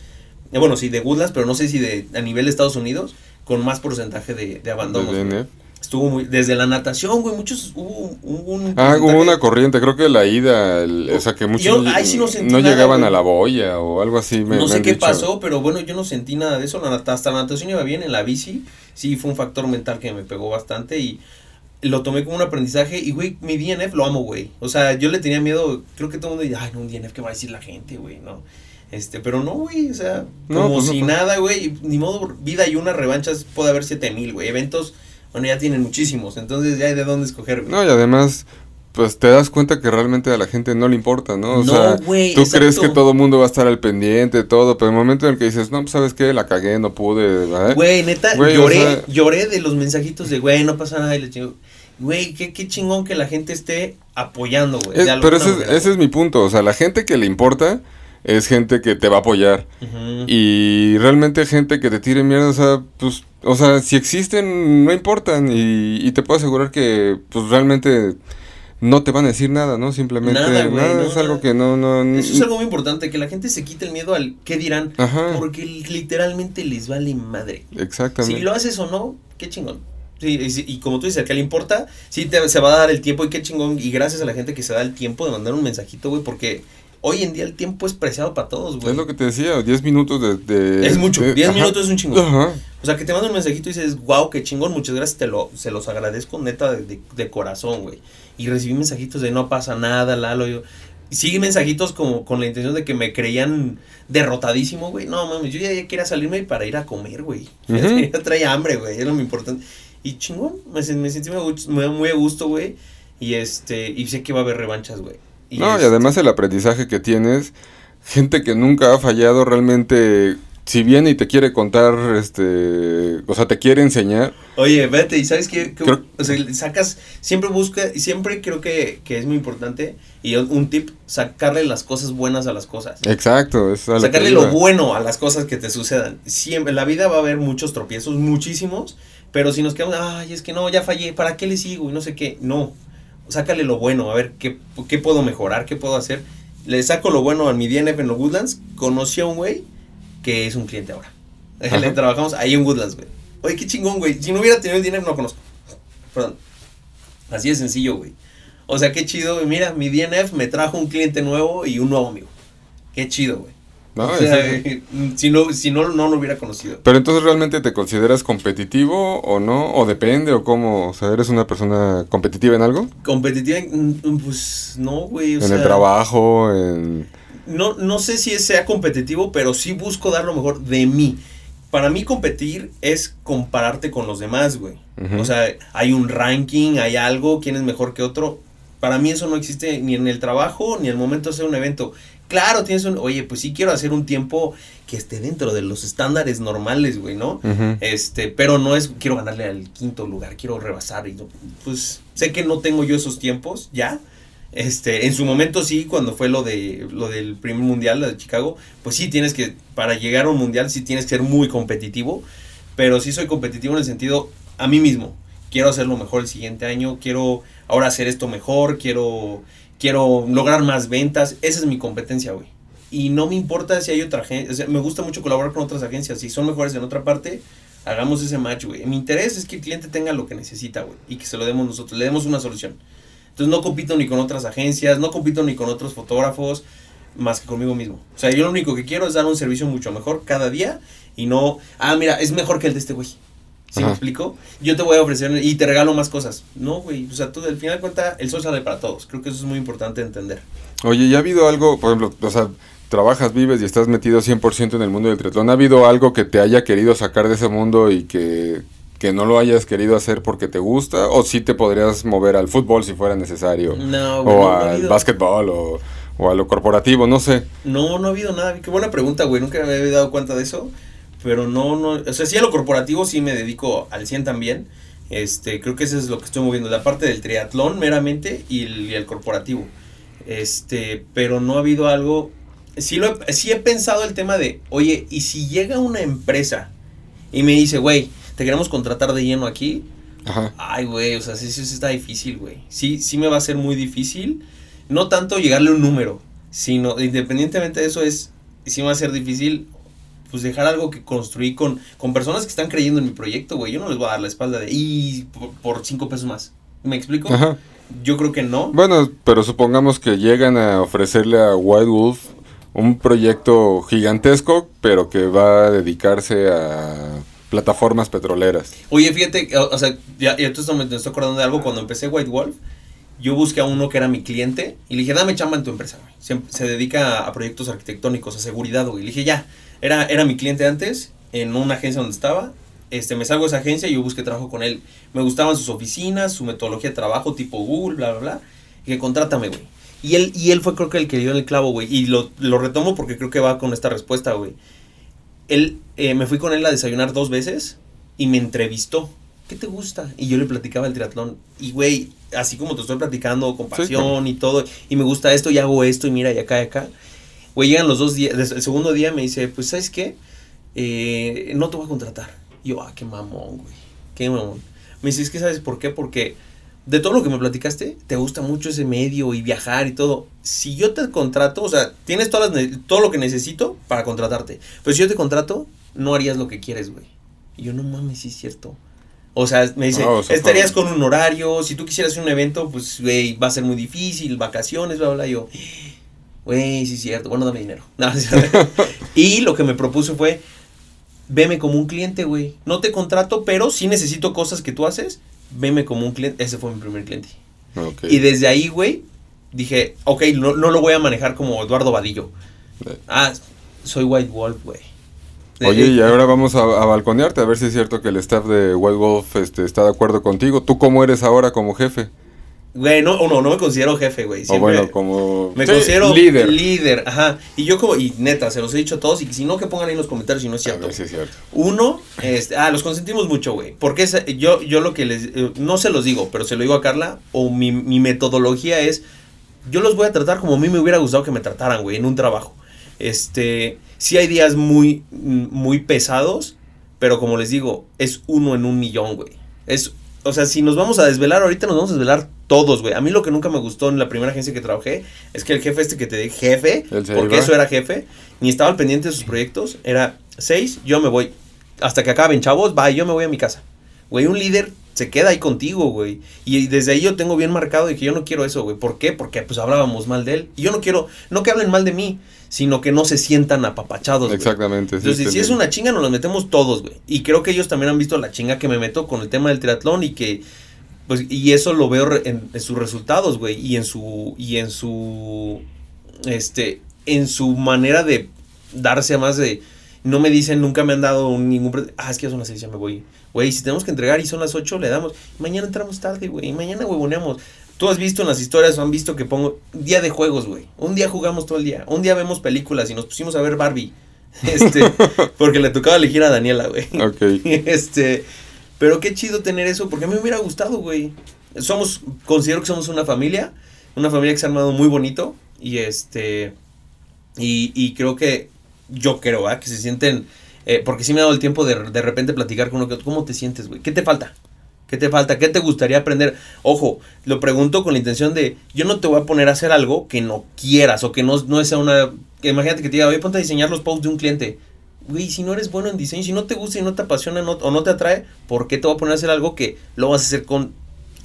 Eh, bueno, sí, de Woodlands, pero no sé si de a nivel de Estados Unidos, con más porcentaje de, de abandono estuvo muy desde la natación güey muchos hubo, un ah hubo una corriente creo que la ida o sea que muchos no, llegaban a la boya o algo así no sé qué pasó pero bueno yo no sentí nada de eso. La hasta la natación iba bien en la bici sí fue un factor mental que me pegó bastante y lo tomé como un aprendizaje y güey mi DNF lo amo güey. O sea yo le tenía miedo creo que todo el mundo ay no un DNF qué va a decir la gente güey no este, pero no, güey, o sea, como pues si nada, güey, ni modo, vida y una revanchas puede haber siete mil, güey, eventos bueno, ya tienen muchísimos, entonces ya hay de dónde escoger, No, y además, pues te das cuenta que realmente a la gente no le importa, ¿no? O no, sea, tú crees que todo el mundo va a estar al pendiente, todo, pero el momento en el que dices, no, pues sabes qué, la cagué, no pude, ¿verdad? Güey, neta, lloré, lloré de los mensajitos de, güey, no pasa nada, y le chingo. Güey, qué, qué chingón que la gente esté apoyando, güey. pero ese es, ese es mi punto, o sea, la gente que le importa es gente que te va a apoyar. Y realmente gente que te tire mierda, o sea, pues, o sea, si existen, no importan. Y, te puedo asegurar que, pues, realmente no te van a decir nada, ¿no? Simplemente nada, es algo que no, no... Eso es algo muy importante, que la gente se quite el miedo al qué dirán, porque literalmente les vale madre. Exactamente. Si lo haces o no, qué chingón. Sí, y, como tú dices, que le importa, sí te, se va a dar el tiempo y qué chingón. Y gracias a la gente que se da el tiempo de mandar un mensajito, güey, porque hoy en día el tiempo es preciado para todos, güey. Es lo que te decía, 10 minutos de, Es mucho, 10 minutos es un chingón. Ajá. O sea, que te manda un mensajito y dices, wow, qué chingón, muchas gracias, te lo, se los agradezco neta de, de, corazón, güey. Y recibí mensajitos de no pasa nada, Lalo, yo... Y sigue mensajitos como con la intención de que me creían derrotadísimo, güey. No, mames, yo ya, quería salirme para ir a comer, güey. Ya traía hambre, güey, era lo importante. Y chingón, me, sentí muy, muy a gusto, güey. Y este, y sé que va a haber revanchas, güey no, y además el aprendizaje que tienes, gente que nunca ha fallado realmente, si viene y te quiere contar, este, o sea, te quiere enseñar. Oye, vete, y sabes qué, o sea, sacas, siempre busca, y siempre creo que, que, es muy importante, y un tip, sacarle las cosas buenas a las cosas. Exacto, es Sacarle lo bueno a las cosas que te sucedan. Siempre, la vida va a haber muchos tropiezos, muchísimos, Pero si nos quedamos, ay, es que no, ya fallé, ¿para qué le sigo? Y no sé qué. No, sácale lo bueno, a ver, ¿qué, qué puedo mejorar? ¿Qué puedo hacer? Le saco lo bueno a mi DNF en los Woodlands. Conocí a un güey que es un cliente ahora. Le trabajamos ahí en Woodlands, güey. Oye, qué chingón, güey. Si no hubiera tenido el DNF, no conozco. Perdón. Así de sencillo, güey. O sea, qué chido. Mira, mi DNF me trajo un cliente nuevo y un nuevo amigo. Qué chido, güey. No, o sea, si no, si no, no lo hubiera conocido. Pero entonces realmente te consideras competitivo o no, o depende, o cómo, o sea, ¿eres una persona competitiva en algo? Competitiva, en, pues no, güey. en el trabajo, en... No, no sé si sea competitivo, pero sí busco dar lo mejor de mí. Para mí competir es compararte con los demás, güey. O sea, hay un ranking, hay algo, quién es mejor que otro. Para mí eso no existe ni en el trabajo ni en el momento de hacer un evento. Claro, tienes un, oye, pues sí quiero hacer un tiempo que esté dentro de los estándares normales, güey, ¿no? Este, pero no es, quiero ganarle al quinto lugar, quiero rebasar y pues sé que no tengo yo esos tiempos ya. Este, en su momento sí, cuando fue lo de lo del primer mundial, de Chicago, pues sí tienes que para llegar a un mundial sí tienes que ser muy competitivo, pero sí soy competitivo en el sentido a mí mismo. Quiero hacerlo mejor el siguiente año, quiero ahora hacer esto mejor, quiero quiero lograr más ventas, esa es mi competencia, güey. Y no me importa si hay otra agencia, me gusta mucho colaborar con otras agencias, si son mejores en otra parte, hagamos ese match, güey. Mi interés es que el cliente tenga lo que necesita, güey, y que se lo demos nosotros, le demos una solución. Entonces no compito ni con otras agencias, no compito ni con otros fotógrafos, más que conmigo mismo. O sea, yo lo único que quiero es dar un servicio mucho mejor cada día y no, ah, mira, es mejor que el de este güey. ¿Sí me explico? Yo te voy a ofrecer y te regalo más cosas. No, güey. O sea, tú al final de cuentas, el sol sale para todos. Creo que eso es muy importante entender. Oye, ¿ya ha habido algo, por ejemplo, o sea, trabajas, vives y estás metido 100% en el mundo del triatlón? ¿Ha habido algo que te haya querido sacar de ese mundo y que, que no lo hayas querido hacer porque te gusta? ¿O sí te podrías mover al fútbol si fuera necesario? No, O al básquetbol o, o a lo corporativo, no sé. No, no ha habido nada. Qué buena pregunta, güey. Nunca me había dado cuenta de eso pero no, no, o sea, sí a lo corporativo sí me dedico al 100 también. Este, creo que eso es lo que estoy moviendo, la parte del triatlón meramente y el, corporativo. Este, pero no ha habido algo, sí, lo he, sí he pensado el tema de, oye, ¿y si llega una empresa y me dice, güey, te queremos contratar de lleno aquí? Ajá. Ay, güey, o sea, sí, sí, está difícil, güey. Sí, sí me va a ser muy difícil. No tanto llegarle un número, sino independientemente de eso es, sí me va a ser difícil pues dejar algo que construí con, con personas que están creyendo en mi proyecto, güey. Yo no les voy a dar la espalda de, y por, cinco pesos más. ¿Me explico? Yo creo que no. Bueno, pero supongamos que llegan a ofrecerle a White Wolf un proyecto gigantesco, pero que va a dedicarse a plataformas petroleras. Oye, fíjate, o sea, ya, ya me estoy acordando de algo. Cuando empecé White Wolf, yo busqué a uno que era mi cliente y le dije, dame chamba en tu empresa, güey. Se, se, dedica a proyectos arquitectónicos, a seguridad, güey. Y le dije, ya, era, era mi cliente antes, en una agencia donde estaba. Este, me salgo de esa agencia y yo busqué trabajo con él. Me gustaban sus oficinas, su metodología de trabajo, tipo Google, bla, bla, bla. Y que contrátame, güey. Y él, y él fue creo que el que dio el clavo, güey. Y lo, lo, retomo porque creo que va con esta respuesta, güey. Él, eh, me fui con él a desayunar dos veces y me entrevistó. ¿Qué te gusta? Y yo le platicaba el triatlón. Y, güey, así como te estoy platicando, con pasión y todo. Y me gusta esto y hago esto y mira, y acá y acá. Güey, llegan los dos días, el segundo día me dice, pues, ¿sabes qué? Eh, no te voy a contratar. Y yo, ah, qué mamón, güey, qué mamón. Me dice, es que, ¿sabes por qué? Porque de todo lo que me platicaste, te gusta mucho ese medio y viajar y todo. Si yo te contrato, o sea, tienes todas todo lo que necesito para contratarte. Pero si yo te contrato, no harías lo que quieres, güey. Y yo, no mames, sí es cierto. O sea, me dice, estarías con un horario, si tú quisieras un evento, pues, güey, va a ser muy difícil, vacaciones, bla, bla, yo güey, sí es cierto, bueno, dame dinero. y lo que me propuso fue, veme como un cliente, güey. No te contrato, pero sí necesito cosas que tú haces, veme como un cliente. Ese fue mi primer cliente. Y desde ahí, güey, dije, ok, no, lo voy a manejar como Eduardo Vadillo. Ah, soy White Wolf, güey. Oye, y ahora vamos a, balconearte a ver si es cierto que el staff de White Wolf este, está de acuerdo contigo. ¿Tú cómo eres ahora como jefe? Güey, no, no, no me considero jefe, güey. O bueno, como... Me considero líder. Líder, ajá. Y yo como, y neta, se los he dicho a todos, y si no, que pongan ahí en los comentarios si no es cierto. sí es cierto. Uno, este, ah, los consentimos mucho, güey. Porque yo, yo lo que les, eh, no se los digo, pero se lo digo a Carla, o mi, mi metodología es, yo los voy a tratar como a mí me hubiera gustado que me trataran, güey, en un trabajo. Este, sí hay días muy, muy pesados, Pero como les digo, es uno en un millón, güey. Es, o sea, si nos vamos a desvelar ahorita, nos vamos a desvelar todos, güey. A mí lo que nunca me gustó en la primera agencia que trabajé es que el jefe este que te dije, jefe, porque eso era jefe, ni estaba al pendiente de sus proyectos, era seis, yo me voy. Hasta que acaben, chavos, va, yo me voy a mi casa. Güey, un líder se queda ahí contigo, güey. Y desde ahí yo tengo bien marcado de que yo no quiero eso, güey. ¿Por qué? Porque pues hablábamos mal de él. Y yo no quiero, no que hablen mal de mí, sino que no se sientan apapachados. Exactamente. Entonces, si es una chinga, nos la metemos todos, güey. Y creo que ellos también han visto la chinga que me meto con el tema del triatlón y que, pues, y eso lo veo en, en sus resultados, güey. Y en su, y en su, este, en su manera de darse a más de, no me dicen, nunca me han dado ningún... Ah, es que ya son las seis, ya me voy. Güey, si tenemos que entregar y son las 8, le damos. Mañana entramos tarde, güey. Mañana huevoneamos. Tú has visto en las historias o han visto que pongo día de juegos, güey. Un día jugamos todo el día. Un día vemos películas y nos pusimos a ver Barbie. Este, porque le tocaba elegir a Daniela, güey. Ok. Este, pero qué chido tener eso, porque a mí me hubiera gustado, güey. Somos, considero que somos una familia, una familia que se ha armado muy bonito. Y este, y, y creo que, yo creo, ¿ah? Que se sienten eh, porque sí me ha dado el tiempo de, de repente platicar con uno que ¿cómo te sientes, güey? ¿Qué te falta? ¿Qué te falta? ¿Qué te gustaría aprender? Ojo, lo pregunto con la intención de, yo no te voy a poner a hacer algo que no quieras o que no, no sea una... Que imagínate que te diga, oye, ponte a diseñar los posts de un cliente. Güey, si no eres bueno en diseño, si no te gusta y no te apasiona o no te atrae, ¿por qué te voy a poner a hacer algo que lo vas a hacer con,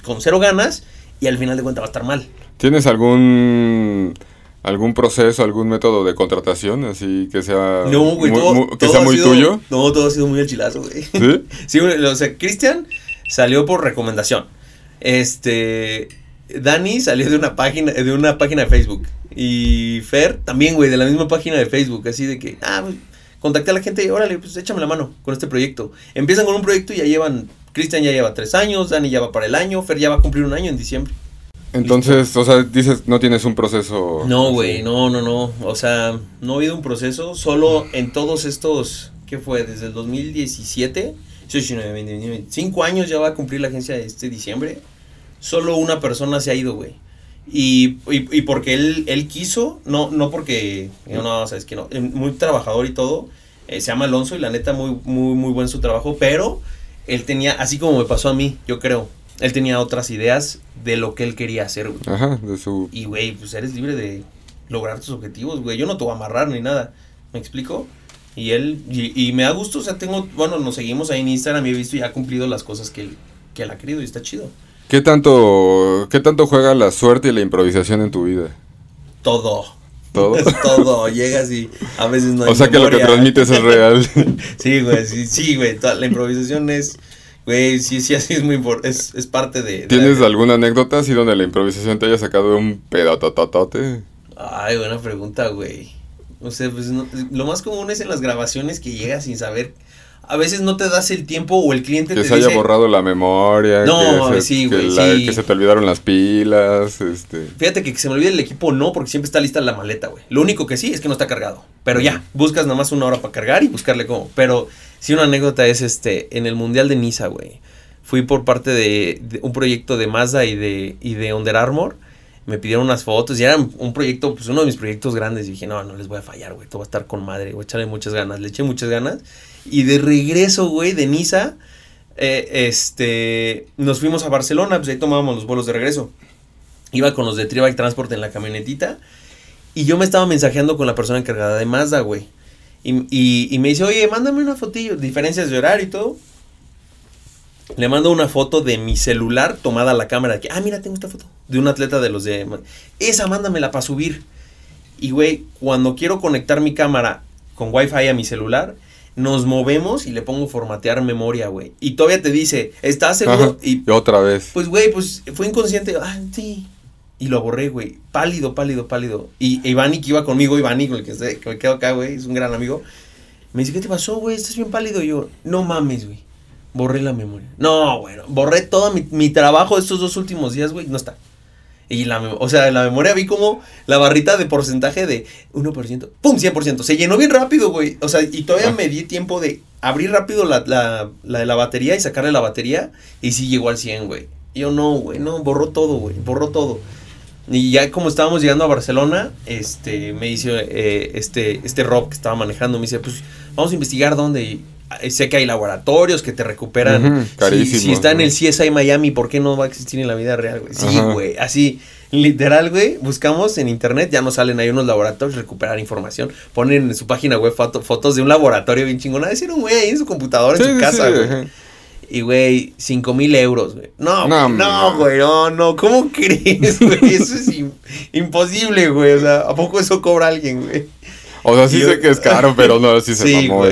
con cero ganas y al final de cuentas va a estar mal? ¿Tienes algún algún proceso, algún método de contratación, así que sea, muy, que sea muy tuyo. No, todo ha sido muy el chilazo, güey. ¿Sí? sí, o sea, Cristian salió por recomendación. Este, Dani salió de una página, de una página de Facebook. Y Fer también, güey, de la misma página de Facebook, así de que, ah, contacté a la gente y órale, pues échame la mano con este proyecto. Empiezan con un proyecto y ya llevan, Cristian ya lleva tres años, Dani ya va para el año, Fer ya va a cumplir un año en diciembre. Entonces, o sea, dices, no tienes un proceso. No, güey, no, no, no. O sea, no ha habido un proceso. Solo en todos estos, ¿qué fue? Desde el 2017. Cinco años ya va a cumplir la agencia este diciembre. Solo una persona se ha ido, güey. Y, y, porque él, él quiso, no, no porque, no, no, sabes que no, muy trabajador y todo. Eh, se llama Alonso y la neta muy, muy, muy buen su trabajo, pero él tenía, así como me pasó a mí, yo creo, él tenía otras ideas de lo que él quería hacer, güey. Ajá, de su... Y, güey, pues eres libre de lograr tus objetivos, güey. Yo no te voy a amarrar ni nada. ¿Me explico? Y él, y, me da gusto, o sea, tengo, bueno, nos seguimos ahí en Instagram y he visto y ha cumplido las cosas que él, que él ha querido y está chido. ¿Qué tanto, ¿Qué tanto juega la suerte y la improvisación en tu vida? Todo. ¿Todo? Todo, llegas y a veces no hay O sea que lo que transmites es real. sí, güey, sí, sí, güey, la improvisación es Güey, sí, sí, así es muy es, es parte de... ¿Tienes alguna anécdota así donde la improvisación te haya sacado un pedotototote? Ay, buena pregunta, güey. O sea, pues lo más común es en las grabaciones que llegas sin saber a veces no te das el tiempo o el cliente que te se haya borrado la memoria. No, que se, sí, güey. Que, que, se te olvidaron las pilas. Este. Fíjate que, que se me olvide el equipo no, porque siempre está lista la maleta, güey. Lo único que sí es que no está cargado. Pero ya, buscas nada más una hora para cargar y buscarle cómo. Pero sí, una anécdota es este, en el Mundial de Niza, güey. Fui por parte de, un proyecto de Mazda y de, y de Under Armour. Me pidieron unas fotos y era un proyecto, pues uno de mis proyectos grandes. Y dije, no, no les voy a fallar, güey. Todo va a estar con madre, voy a echarle muchas ganas. Le eché muchas ganas. Y de regreso, güey, de Niza, eh, este, nos fuimos a Barcelona, pues ahí tomábamos los vuelos de regreso. Iba con los de Tribike Transport en la camionetita. Y yo me estaba mensajeando con la persona encargada de Mazda, güey. Y, me dice, oye, mándame una fotillo, diferencias de horario y todo. Le mando una foto de mi celular tomada la cámara. Que, ah, mira, tengo esta foto. De un atleta de los de... Esa, mándamela para subir. Y, güey, cuando quiero conectar mi cámara con Wi-Fi a mi celular, nos movemos y le pongo formatear memoria, güey. Y todavía te dice, ¿estás seguro? y otra vez. Pues, güey, pues fue inconsciente. Ah, sí. Y lo borré, güey. Pálido, pálido, pálido. Y Ivani que iba conmigo, Ivani, con el que, se, que me quedo acá, güey, es un gran amigo. Me dice, ¿qué te pasó, güey? Estás bien pálido. Y yo, no mames, güey. Borré la memoria. No, bueno, borré todo mi, mi trabajo de estos dos últimos días, güey. No está. Y la, o sea, en la memoria vi como la barrita de porcentaje de 1%, ¡pum! 100%. Se llenó bien rápido, güey. O sea, y todavía me di tiempo de abrir rápido la, la, la, la batería y sacarle la batería. Y sí llegó al 100, güey. Yo, no, güey, no, borró todo, güey, borró todo. Y ya como estábamos llegando a Barcelona, este, me dice eh, este, este Rob que estaba manejando, me dice, pues vamos a investigar dónde. Eh, sé que hay laboratorios que te recuperan. carísimo, si, está en el CSI Miami, ¿por qué no va a existir en la vida real, güey? Sí, güey. Así, literal, güey. Buscamos en internet, ya nos salen ahí unos laboratorios, recuperar información. Ponen en su página web fotos de un laboratorio bien chingón. Decir un güey ahí en su computadora, en su casa, güey. Y, güey, cinco mil euros, güey. No, no, güey, no, no. ¿Cómo crees, güey? Eso es imposible, güey. O sea, ¿a poco eso cobra alguien, güey? O sea, sí sé que es caro, pero no, sí se sí, mamó.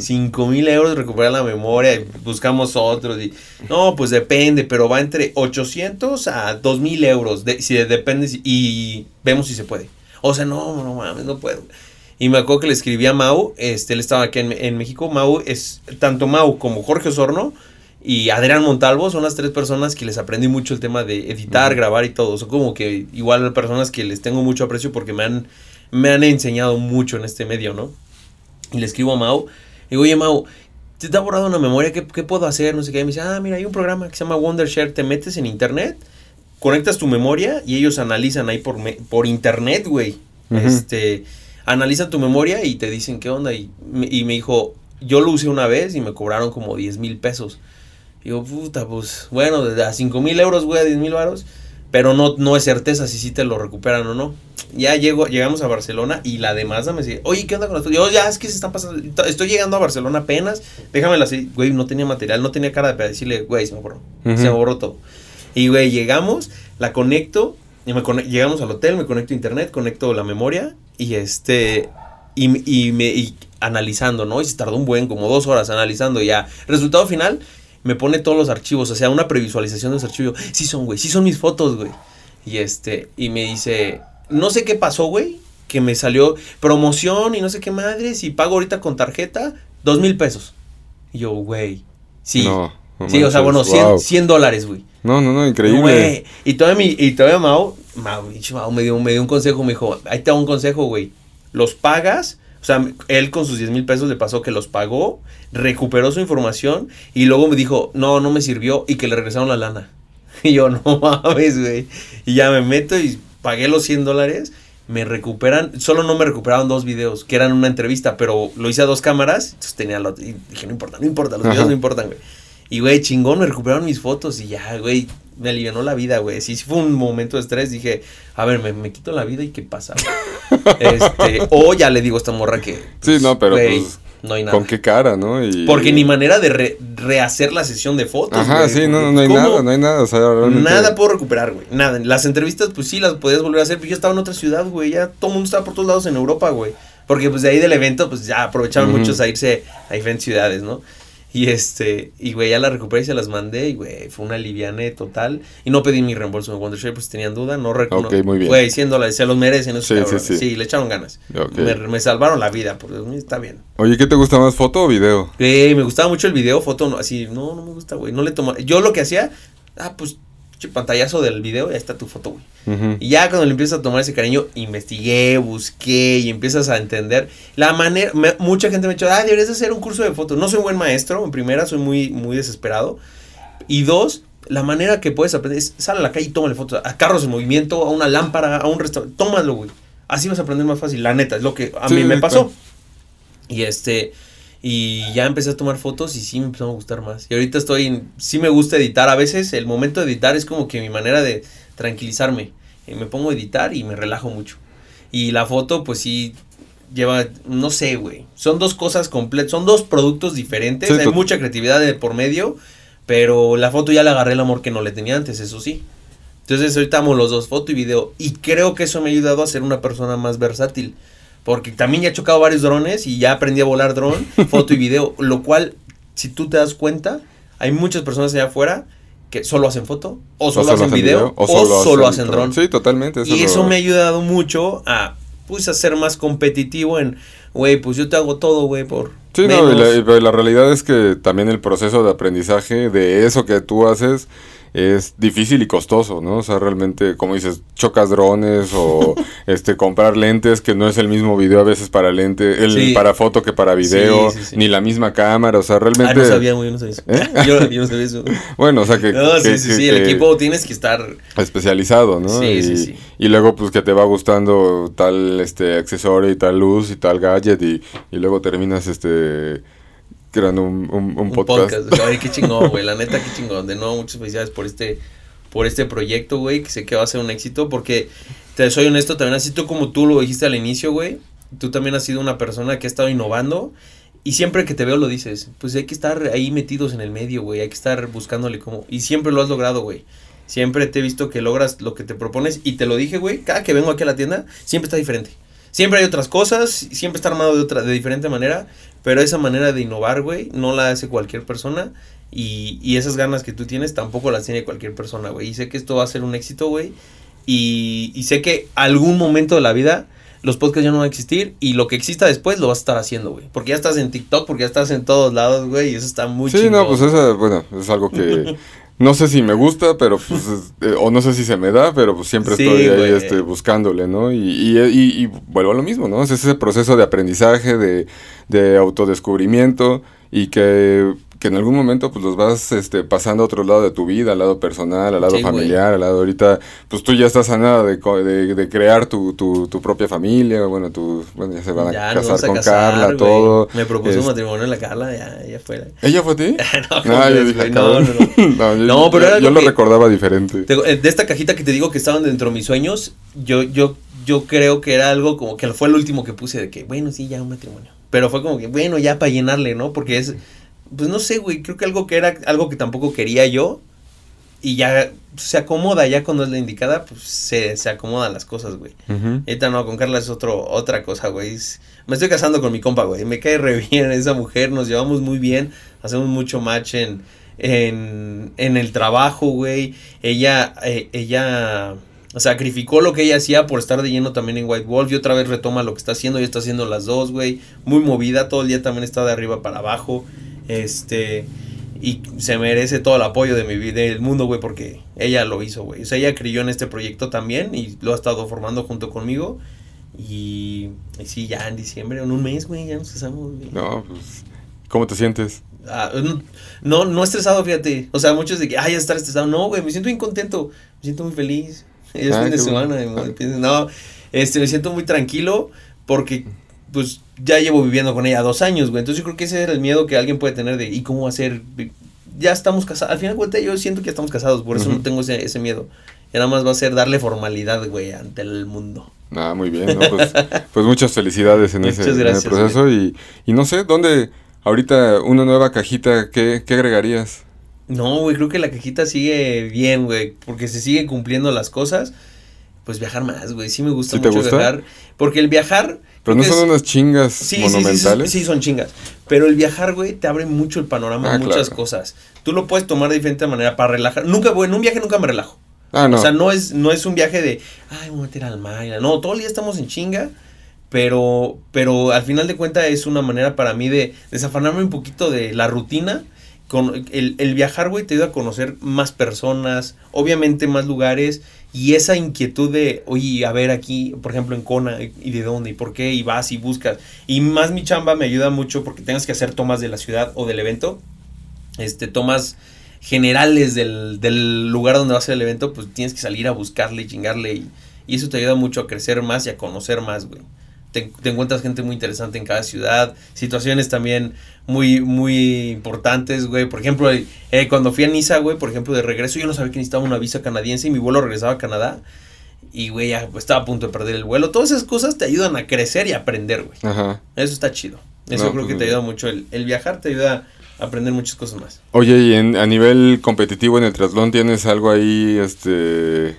Cinco mil euros recuperar la memoria, buscamos otros. Y, no, pues depende, pero va entre 800 a 2 mil euros. si depende, y vemos si se puede. O sea, no, no mames, no puedo. Y me acuerdo que le escribí a Mau, este, él estaba aquí en, México. Mau es, tanto Mau como Jorge Osorno y Adrián Montalvo son las tres personas que les aprendí mucho el tema de editar, grabar y todo. Son como que igual personas que les tengo mucho aprecio porque me han me han enseñado mucho en este medio, ¿no? Y le escribo a Mau, y digo, oye Mau, te ha borrado una memoria, ¿qué, puedo hacer? No sé qué. Y me dice, ah, mira, hay un programa que se llama Wondershare, te metes en internet, conectas tu memoria y ellos analizan ahí por, por internet, güey. Este, analizan tu memoria y te dicen qué onda. Y, y me dijo, yo lo usé una vez y me cobraron como 10 mil pesos. Y digo, puta, pues, bueno, a 5 mil euros, güey, a 10 mil varos. Pero no, no es certeza si sí te lo recuperan o no ya llego, llegamos a Barcelona y la de Mazda me dice, oye, ¿qué onda con esto? Yo, ya, es que se están pasando, estoy llegando a Barcelona apenas, déjame así, güey, no tenía material, no tenía cara de decirle, güey, se me borró, se me borró todo. Y, güey, llegamos, la conecto, y me llegamos al hotel, me conecto a internet, conecto la memoria, y este, y, y me, y analizando, ¿no? Y se tardó un buen, como dos horas analizando, ya, resultado final, me pone todos los archivos, o sea, una previsualización de los archivos, sí son, güey, sí son mis fotos, güey. Y este, y me dice, no sé qué pasó, güey, que me salió promoción y no sé qué madres y pago ahorita con tarjeta dos mil pesos. Y yo, güey, sí. No, sí, o sea, bueno, 100, dólares, güey. No, no, no, increíble. Güey. Y todavía, mi, y todavía Mao, Mao, me, dio, me dio un consejo, me dijo, ahí te hago un consejo, güey. Los pagas, o sea, él con sus 10 mil pesos le pasó que los pagó, recuperó su información y luego me dijo, no, no me sirvió y que le regresaron la lana. Y yo, no mames, güey. Y ya me meto y pagué los 100 dólares, me recuperan, solo no me recuperaron dos videos, que eran una entrevista, pero lo hice a dos cámaras, entonces tenía lo, y dije, no importa, no importa, los videos no importan, güey. Y, güey, chingón, me recuperaron mis fotos y ya, güey, me alivianó la vida, güey. Sí, sí fue un momento de estrés, dije, a ver, me, me quito la vida y qué pasa. este, o ya le digo a esta morra que... sí, no, pero pues, no hay nada. ¿Con qué cara, no? Porque ni manera de rehacer la sesión de fotos. Ajá, sí, no, no hay nada, no hay nada. Nada puedo recuperar, güey. Nada. Las entrevistas, pues sí, las podías volver a hacer, pero yo estaba en otra ciudad, güey. Ya todo el mundo estaba por todos lados en Europa, güey. Porque pues de ahí del evento, pues ya aprovechaban muchos a irse a diferentes ciudades, ¿no? Y este, y güey, ya la recuperé y se las mandé, y güey, fue una liviane total. Y no pedí mi reembolso en Wondershare, pues tenían duda, no recuerdo. Ok, muy bien. Güey, 100 dólares, se los merecen esos sí, sí, sí. sí, le echaron ganas. Me, salvaron la vida, por Dios está bien. Oye, ¿qué te gusta más, foto o video? Güey, me gustaba mucho el video, foto, no, así, no, no me gusta, güey, no le tomaba. Yo lo que hacía, ah, pues pantallazo del video, ahí está tu foto, güey. Y ya cuando le empiezas a tomar ese cariño, investigué, busqué y empiezas a entender la manera. mucha gente me ha dicho, ah, deberías hacer un curso de fotos. No soy un buen maestro, en primera, soy muy, muy desesperado. Y dos, la manera que puedes aprender es sal a la calle y tómale fotos a carros en movimiento, a una lámpara, a un restaurante. Tómalo, güey. Así vas a aprender más fácil, la neta, es lo que a mí me pasó. Y este. Y ya empecé a tomar fotos y sí me empezó a gustar más. Y ahorita estoy, sí me gusta editar. A veces el momento de editar es como que mi manera de tranquilizarme. Y me pongo a editar y me relajo mucho. Y la foto, pues sí, lleva, no sé, güey. Son dos cosas completas, son dos productos diferentes. Hay mucha creatividad de por medio, pero la foto ya le agarré el amor que no le tenía antes, eso sí. Entonces ahorita amo los dos, foto y video. Y creo que eso me ha ayudado a ser una persona más versátil. Porque también ya he chocado varios drones y ya aprendí a volar dron, foto y video. Lo cual, si tú te das cuenta, hay muchas personas allá afuera que solo hacen foto, o solo, hacen, video, o solo, hacen, dron. Sí, totalmente. y eso me ha ayudado mucho a, pues, a ser más competitivo en, güey, pues yo te hago todo, güey, por... Sí, no, y la, la realidad es que también el proceso de aprendizaje de eso que tú haces es difícil y costoso, ¿no? O sea, realmente, como dices, chocas drones o este comprar lentes, que no es el mismo video a veces para lente, el para foto que para video, ni la misma cámara, o sea, realmente... Ah, no sabía, muy, no sabía eso. ¿Eh? yo, no sabía eso. bueno, o sea que... No, sí, sí, sí, el equipo tienes que estar... Especializado, ¿no? Sí, sí, sí. Y luego, pues, que te va gustando tal, este, accesorio y tal luz y tal gadget y, y luego terminas, este creando un, un, un, podcast. Ay, qué chingón, güey. La neta, qué chingón. De nuevo, muchas felicidades por este, por este proyecto, güey. Que sé que va a ser un éxito. Porque, te soy honesto, también así tú como tú lo dijiste al inicio, güey. Tú también has sido una persona que ha estado innovando. Y siempre que te veo lo dices. Pues hay que estar ahí metidos en el medio, güey. Hay que estar buscándole como. Y siempre lo has logrado, güey. Siempre te he visto que logras lo que te propones. Y te lo dije, güey. Cada que vengo aquí a la tienda, siempre está diferente. Siempre hay otras cosas, siempre está armado de otra, de diferente manera, pero esa manera de innovar, güey, no la hace cualquier persona. Y, y esas ganas que tú tienes tampoco las tiene cualquier persona, güey. Y sé que esto va a ser un éxito, güey. Y, y sé que algún momento de la vida los podcasts ya no van a existir y lo que exista después lo vas a estar haciendo, güey. Porque ya estás en TikTok, porque ya estás en todos lados, güey, y eso está muy Sí, no, pues eso, bueno, es algo que no sé si me gusta, pero pues, eh, o no sé si se me da, pero pues siempre estoy ahí este, buscándole, ¿no? Y, y, y, vuelvo a lo mismo, ¿no? Es ese proceso de aprendizaje, de, de autodescubrimiento y que que en algún momento pues los vas este, pasando a otro lado de tu vida, al lado personal, al lado familiar, al lado ahorita, pues tú ya estás a nada de, de, de crear tu, tu, tu, propia familia, bueno, tu, bueno, ya se van a casar con Carla, todo. Me propuso un este matrimonio en la Carla, ya, ya fue. ¿Ella fue a ti? no, ah, yo dije, no, no, no. no, pero yo, lo recordaba diferente. Eh, de esta cajita que te digo que estaban dentro de mis sueños, yo, yo, yo creo que era algo como que fue el último que puse de que, bueno, sí, ya un matrimonio. Pero fue como que, bueno, ya para llenarle, ¿no? Porque es pues no sé, güey, creo que algo que era algo que tampoco quería yo y ya se acomoda, ya cuando es la indicada, pues se, se acomodan las cosas, güey. Ahorita no, con Carla es otro, otra cosa, güey. me estoy casando con mi compa, güey. Me cae re bien esa mujer, nos llevamos muy bien, hacemos mucho match en, en, en el trabajo, güey. Ella, eh, ella sacrificó lo que ella hacía por estar de lleno también en White Wolf y otra vez retoma lo que está haciendo y está haciendo las dos, güey. Muy movida, todo el día también está de arriba para abajo. Este, y se merece todo el apoyo de mi vida, del mundo, güey, porque ella lo hizo, güey. O sea, ella creyó en este proyecto también y lo ha estado formando junto conmigo. Y, y sí, ya en diciembre, en un mes, güey, ya nos casamos, No, pues, ¿cómo te sientes? Ah, no, no estresado, fíjate. O sea, muchos de que, ay, ya estar estresado. No, güey, me siento muy contento, me siento muy feliz. Es ah, fin de semana, no, este, me siento muy tranquilo porque pues ya llevo viviendo con ella dos años, güey. Entonces yo creo que ese era el miedo que alguien puede tener de, ¿y cómo hacer? Ya estamos casados. Al final de yo siento que ya estamos casados, por eso no tengo ese, ese miedo. Y nada más va a ser darle formalidad, güey, ante el mundo. Ah, muy bien. Pues, pues, muchas felicidades en, ese, proceso. Y, y, no sé, ¿dónde ahorita una nueva cajita, qué, qué agregarías? No, güey, creo que la cajita sigue bien, güey, porque se siguen cumpliendo las cosas pues viajar más, güey. Sí me gusta mucho viajar. Porque el viajar. Pero no son unas chingas monumentales. Sí, sí, son chingas. Pero el viajar, güey, te abre mucho el panorama ah, muchas cosas. Tú lo puedes tomar de diferente manera para relajar. Nunca, güey, en un viaje nunca me relajo. Ah, no. O sea, no es, no es un viaje de, ay, voy a meter al mar. No, todo el día estamos en chinga. Pero, pero al final de cuentas es una manera para mí de desafanarme un poquito de la rutina. Con el, el viajar, güey, te ayuda a conocer más personas, obviamente más lugares y esa inquietud de, oye, a ver aquí, por ejemplo, en Kona, y de dónde, y por qué, y vas y buscas. Y más mi chamba me ayuda mucho porque tengas que hacer tomas de la ciudad o del evento. Este, tomas generales del, del lugar donde va a ser el evento, pues tienes que salir a buscarle y chingarle. Y, y eso te ayuda mucho a crecer más y a conocer más, güey te, encuentras gente muy interesante en cada ciudad, situaciones también muy, muy importantes, güey. Por ejemplo, eh, cuando fui a Niza, güey, por ejemplo, de regreso, yo no sabía que necesitaba una visa canadiense y mi vuelo regresaba a Canadá. Y, güey, ya estaba a punto de perder el vuelo. Todas esas cosas te ayudan a crecer y a aprender, güey. Ajá. Eso está chido. Eso creo que pues, te ayuda mucho. El, el, viajar te ayuda a aprender muchas cosas más. Oye, y en, a nivel competitivo en el triatlón, ¿tienes algo ahí, este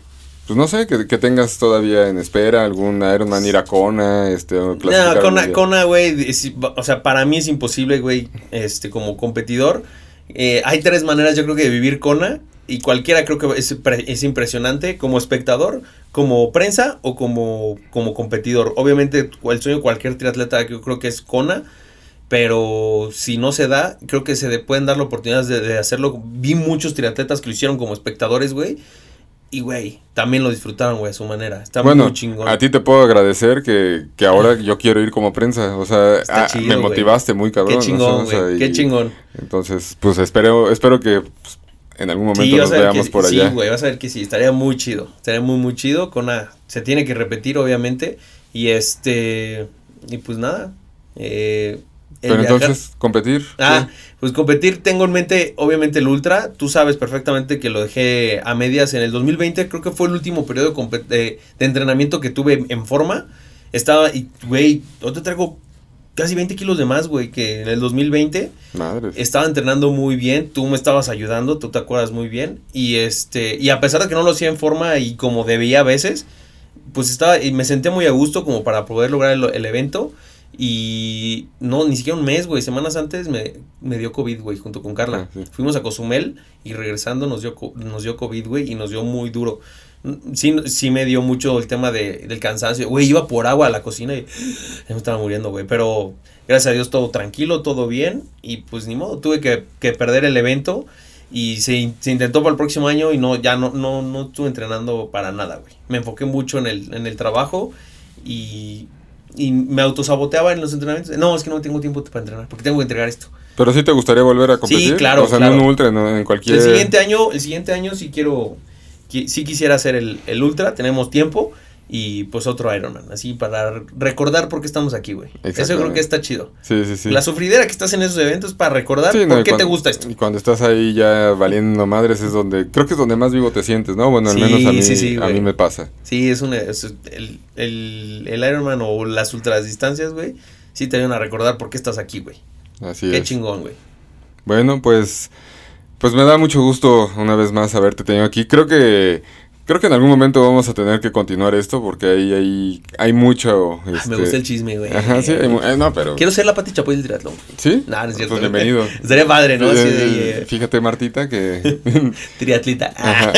pues no sé, que, tengas todavía en espera algún Ironman ir a Kona, este, No, Kona, Kona, güey, o sea, para mí es imposible, güey, este, como competidor. Eh, hay tres maneras, yo creo que de vivir Kona, y cualquiera creo que es, es, impresionante, como espectador, como prensa o como, como competidor. Obviamente, el sueño de cualquier triatleta, yo creo que es Kona, Pero si no se da, creo que se pueden dar la oportunidad de, hacerlo. Vi muchos triatletas que lo hicieron como espectadores, güey. Y, güey, también lo disfrutaron, güey, a su manera. Está muy chingón. A ti te puedo agradecer que, que ahora yo quiero ir como prensa. O sea, ah, me motivaste muy cabrón. Qué chingón, güey. Qué chingón. Entonces, pues espero, espero que pues, en algún momento nos veamos por allá. Sí, güey, vas a ver que sí. Estaría muy chido. Estaría muy, muy chido. Con una, se tiene que repetir, obviamente. Y este. Y pues nada. Eh, pero entonces, competir. Ah, pues competir, tengo en mente, obviamente, el Ultra. Tú sabes perfectamente que lo dejé a medias en el 2020. Creo que fue el último periodo de, entrenamiento que tuve en forma. Estaba, y, güey, yo te traigo casi 20 kilos de más, güey, que en el 2020. Madre. Estaba entrenando muy bien. Tú me estabas ayudando, tú te acuerdas muy bien. Y este, y a pesar de que no lo hacía en forma y como debía a veces, pues estaba, y me senté muy a gusto como para poder lograr el evento. Y no, ni siquiera un mes, güey. Semanas antes me, me dio COVID, güey, junto con Carla. Ah, Fuimos a Cozumel y regresando nos dio, nos dio COVID, güey, y nos dio muy duro. Sí, sí me dio mucho el tema de, del cansancio. Güey, iba por agua a la cocina y me estaba muriendo, güey. Pero gracias a Dios todo tranquilo, todo bien. Y pues ni modo, tuve que, que perder el evento. Y se, se, intentó para el próximo año y no, ya no, no, no estuve entrenando para nada, güey. Me enfoqué mucho en el, en el trabajo y y me autosaboteaba en los entrenamientos. No, es que no tengo tiempo para entrenar porque tengo que entregar esto. Pero sí te gustaría volver a competir. Sí, claro. O sea, en un ultra, en cualquier. El siguiente año, el siguiente año sí quiero, sí quisiera hacer el, el ultra, tenemos tiempo y pues otro Ironman, así para recordar por qué estamos aquí, güey. Eso creo que está chido. Sí, sí, sí. La sufridera que estás en esos eventos para recordar por qué te gusta esto. Y cuando estás ahí ya valiendo madres es donde, creo que es donde más vivo te sientes, ¿no? Bueno, al menos a mí, a mí me pasa. Sí, es, un, el, el, el, Ironman o las ultradistancias, güey, sí te ayudan a recordar por qué estás aquí, güey. Así qué es. Qué chingón, güey. Bueno, pues, pues me da mucho gusto una vez más haberte tenido aquí. Creo que Creo que en algún momento vamos a tener que continuar esto porque ahí hay, hay mucho... me este, gusta el chisme, güey. Ajá, sí, eh, no, pero... Quiero ser la Pati Chapoy del triatlón. ¿Sí? No, no es cierto. Pues bienvenido. Estaría padre, ¿no? Así de, eh, Fíjate, Martita, que... Triatlita. Ajá.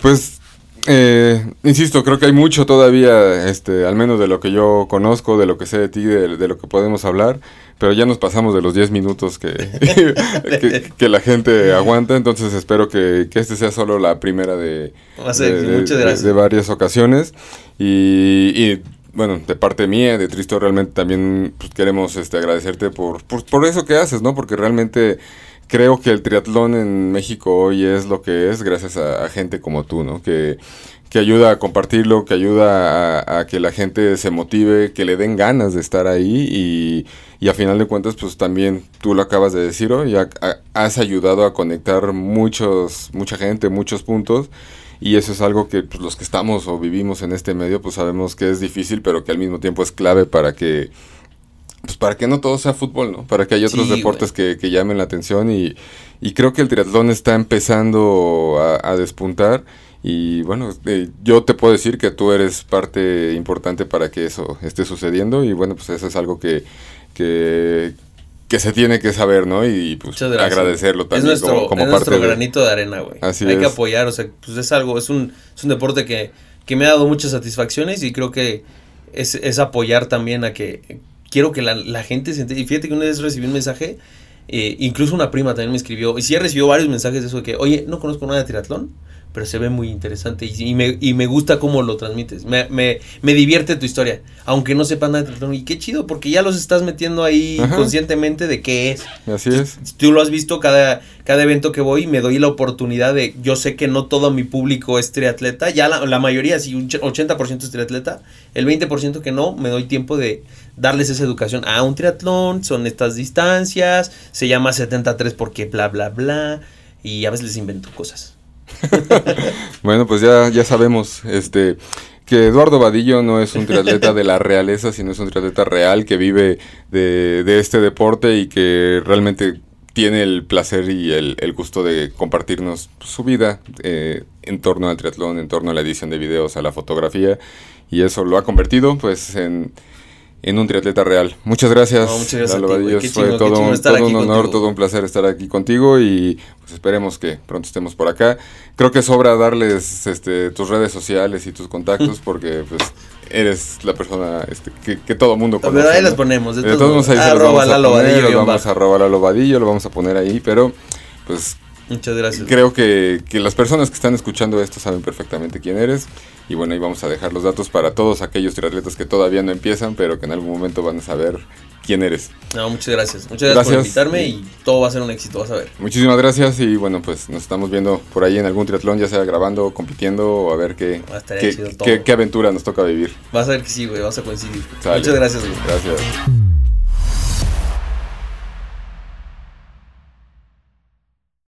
Pues, eh, insisto, creo que hay mucho todavía, este, al menos de lo que yo conozco, de lo que sé de ti, de, de lo que podemos hablar pero ya nos pasamos de los 10 minutos que, que, la gente aguanta, entonces espero que, que este sea solo la primera de, de, varias ocasiones. Y, bueno, de parte mía, de Tristo, realmente también pues, queremos este, agradecerte por, por, eso que haces, ¿no? Porque realmente creo que el triatlón en México hoy es lo que es gracias a, a gente como tú, ¿no? Que que ayuda a compartirlo, que ayuda a, que la gente se motive, que le den ganas de estar ahí y, y a final de cuentas pues también tú lo acabas de decir hoy, has ayudado a conectar muchos, mucha gente, muchos puntos y eso es algo que pues, los que estamos o vivimos en este medio pues sabemos que es difícil pero que al mismo tiempo es clave para que pues para que no todo sea fútbol, ¿no? Para que haya otros deportes que, que, llamen la atención y, y, creo que el triatlón está empezando a, a despuntar y bueno, eh, yo te puedo decir que tú eres parte importante para que eso esté sucediendo y bueno, pues eso es algo que, que, se tiene que saber, ¿no? Y pues agradecerlo también es nuestro, como, nuestro granito de arena, güey. Hay que apoyar, o sea, pues es algo, es un, es un deporte que, que me ha dado muchas satisfacciones y creo que es, es apoyar también a que quiero que la, la gente se Y fíjate que una vez recibí un mensaje, eh, incluso una prima también me escribió, y sí he recibido varios mensajes de eso de que, oye, no conozco nada de triatlón pero se ve muy interesante y, me, y me gusta cómo lo transmites. Me, me, me, divierte tu historia, aunque no sepan nada de triatlón. Y qué chido, porque ya los estás metiendo ahí conscientemente de qué es. Así es. Tú lo has visto cada, cada evento que voy, me doy la oportunidad de, yo sé que no todo mi público es triatleta, ya la, la mayoría, si un 80% es triatleta, el 20% que no, me doy tiempo de darles esa educación. a un triatlón, son estas distancias, se llama 73 porque bla, bla, bla, y a veces les invento cosas. bueno, pues ya, ya sabemos, este que Eduardo Vadillo no es un triatleta de la realeza, sino es un triatleta real que vive de, este deporte y que realmente tiene el placer y el, el gusto de compartirnos su vida eh, en torno al triatlón, en torno a la edición de videos, a la fotografía, y eso lo ha convertido pues en en un triatleta real. Muchas gracias. muchas gracias fue todo, un, todo un honor, todo un placer estar aquí contigo y pues esperemos que pronto estemos por acá. Creo que sobra darles este, tus redes sociales y tus contactos porque pues eres la persona este, que, que todo mundo conoce. Pero ahí las ponemos. De, todos ahí arroba la lobadillo. Lo vamos a arroba la lobadillo, lo vamos a poner ahí, pero pues Muchas gracias. Creo que, que, las personas que están escuchando esto saben perfectamente quién eres. Y bueno, ahí vamos a dejar los datos para todos aquellos triatletas que todavía no empiezan, pero que en algún momento van a saber quién eres. No, muchas gracias. Muchas gracias, por invitarme y todo va a ser un éxito, vas a ver. Muchísimas gracias y bueno, pues nos estamos viendo por ahí en algún triatlón, ya sea grabando, compitiendo o a ver qué, qué, qué, qué, aventura nos toca vivir. Vas a ver que sí, güey, vas a coincidir. Muchas gracias, güey. Gracias.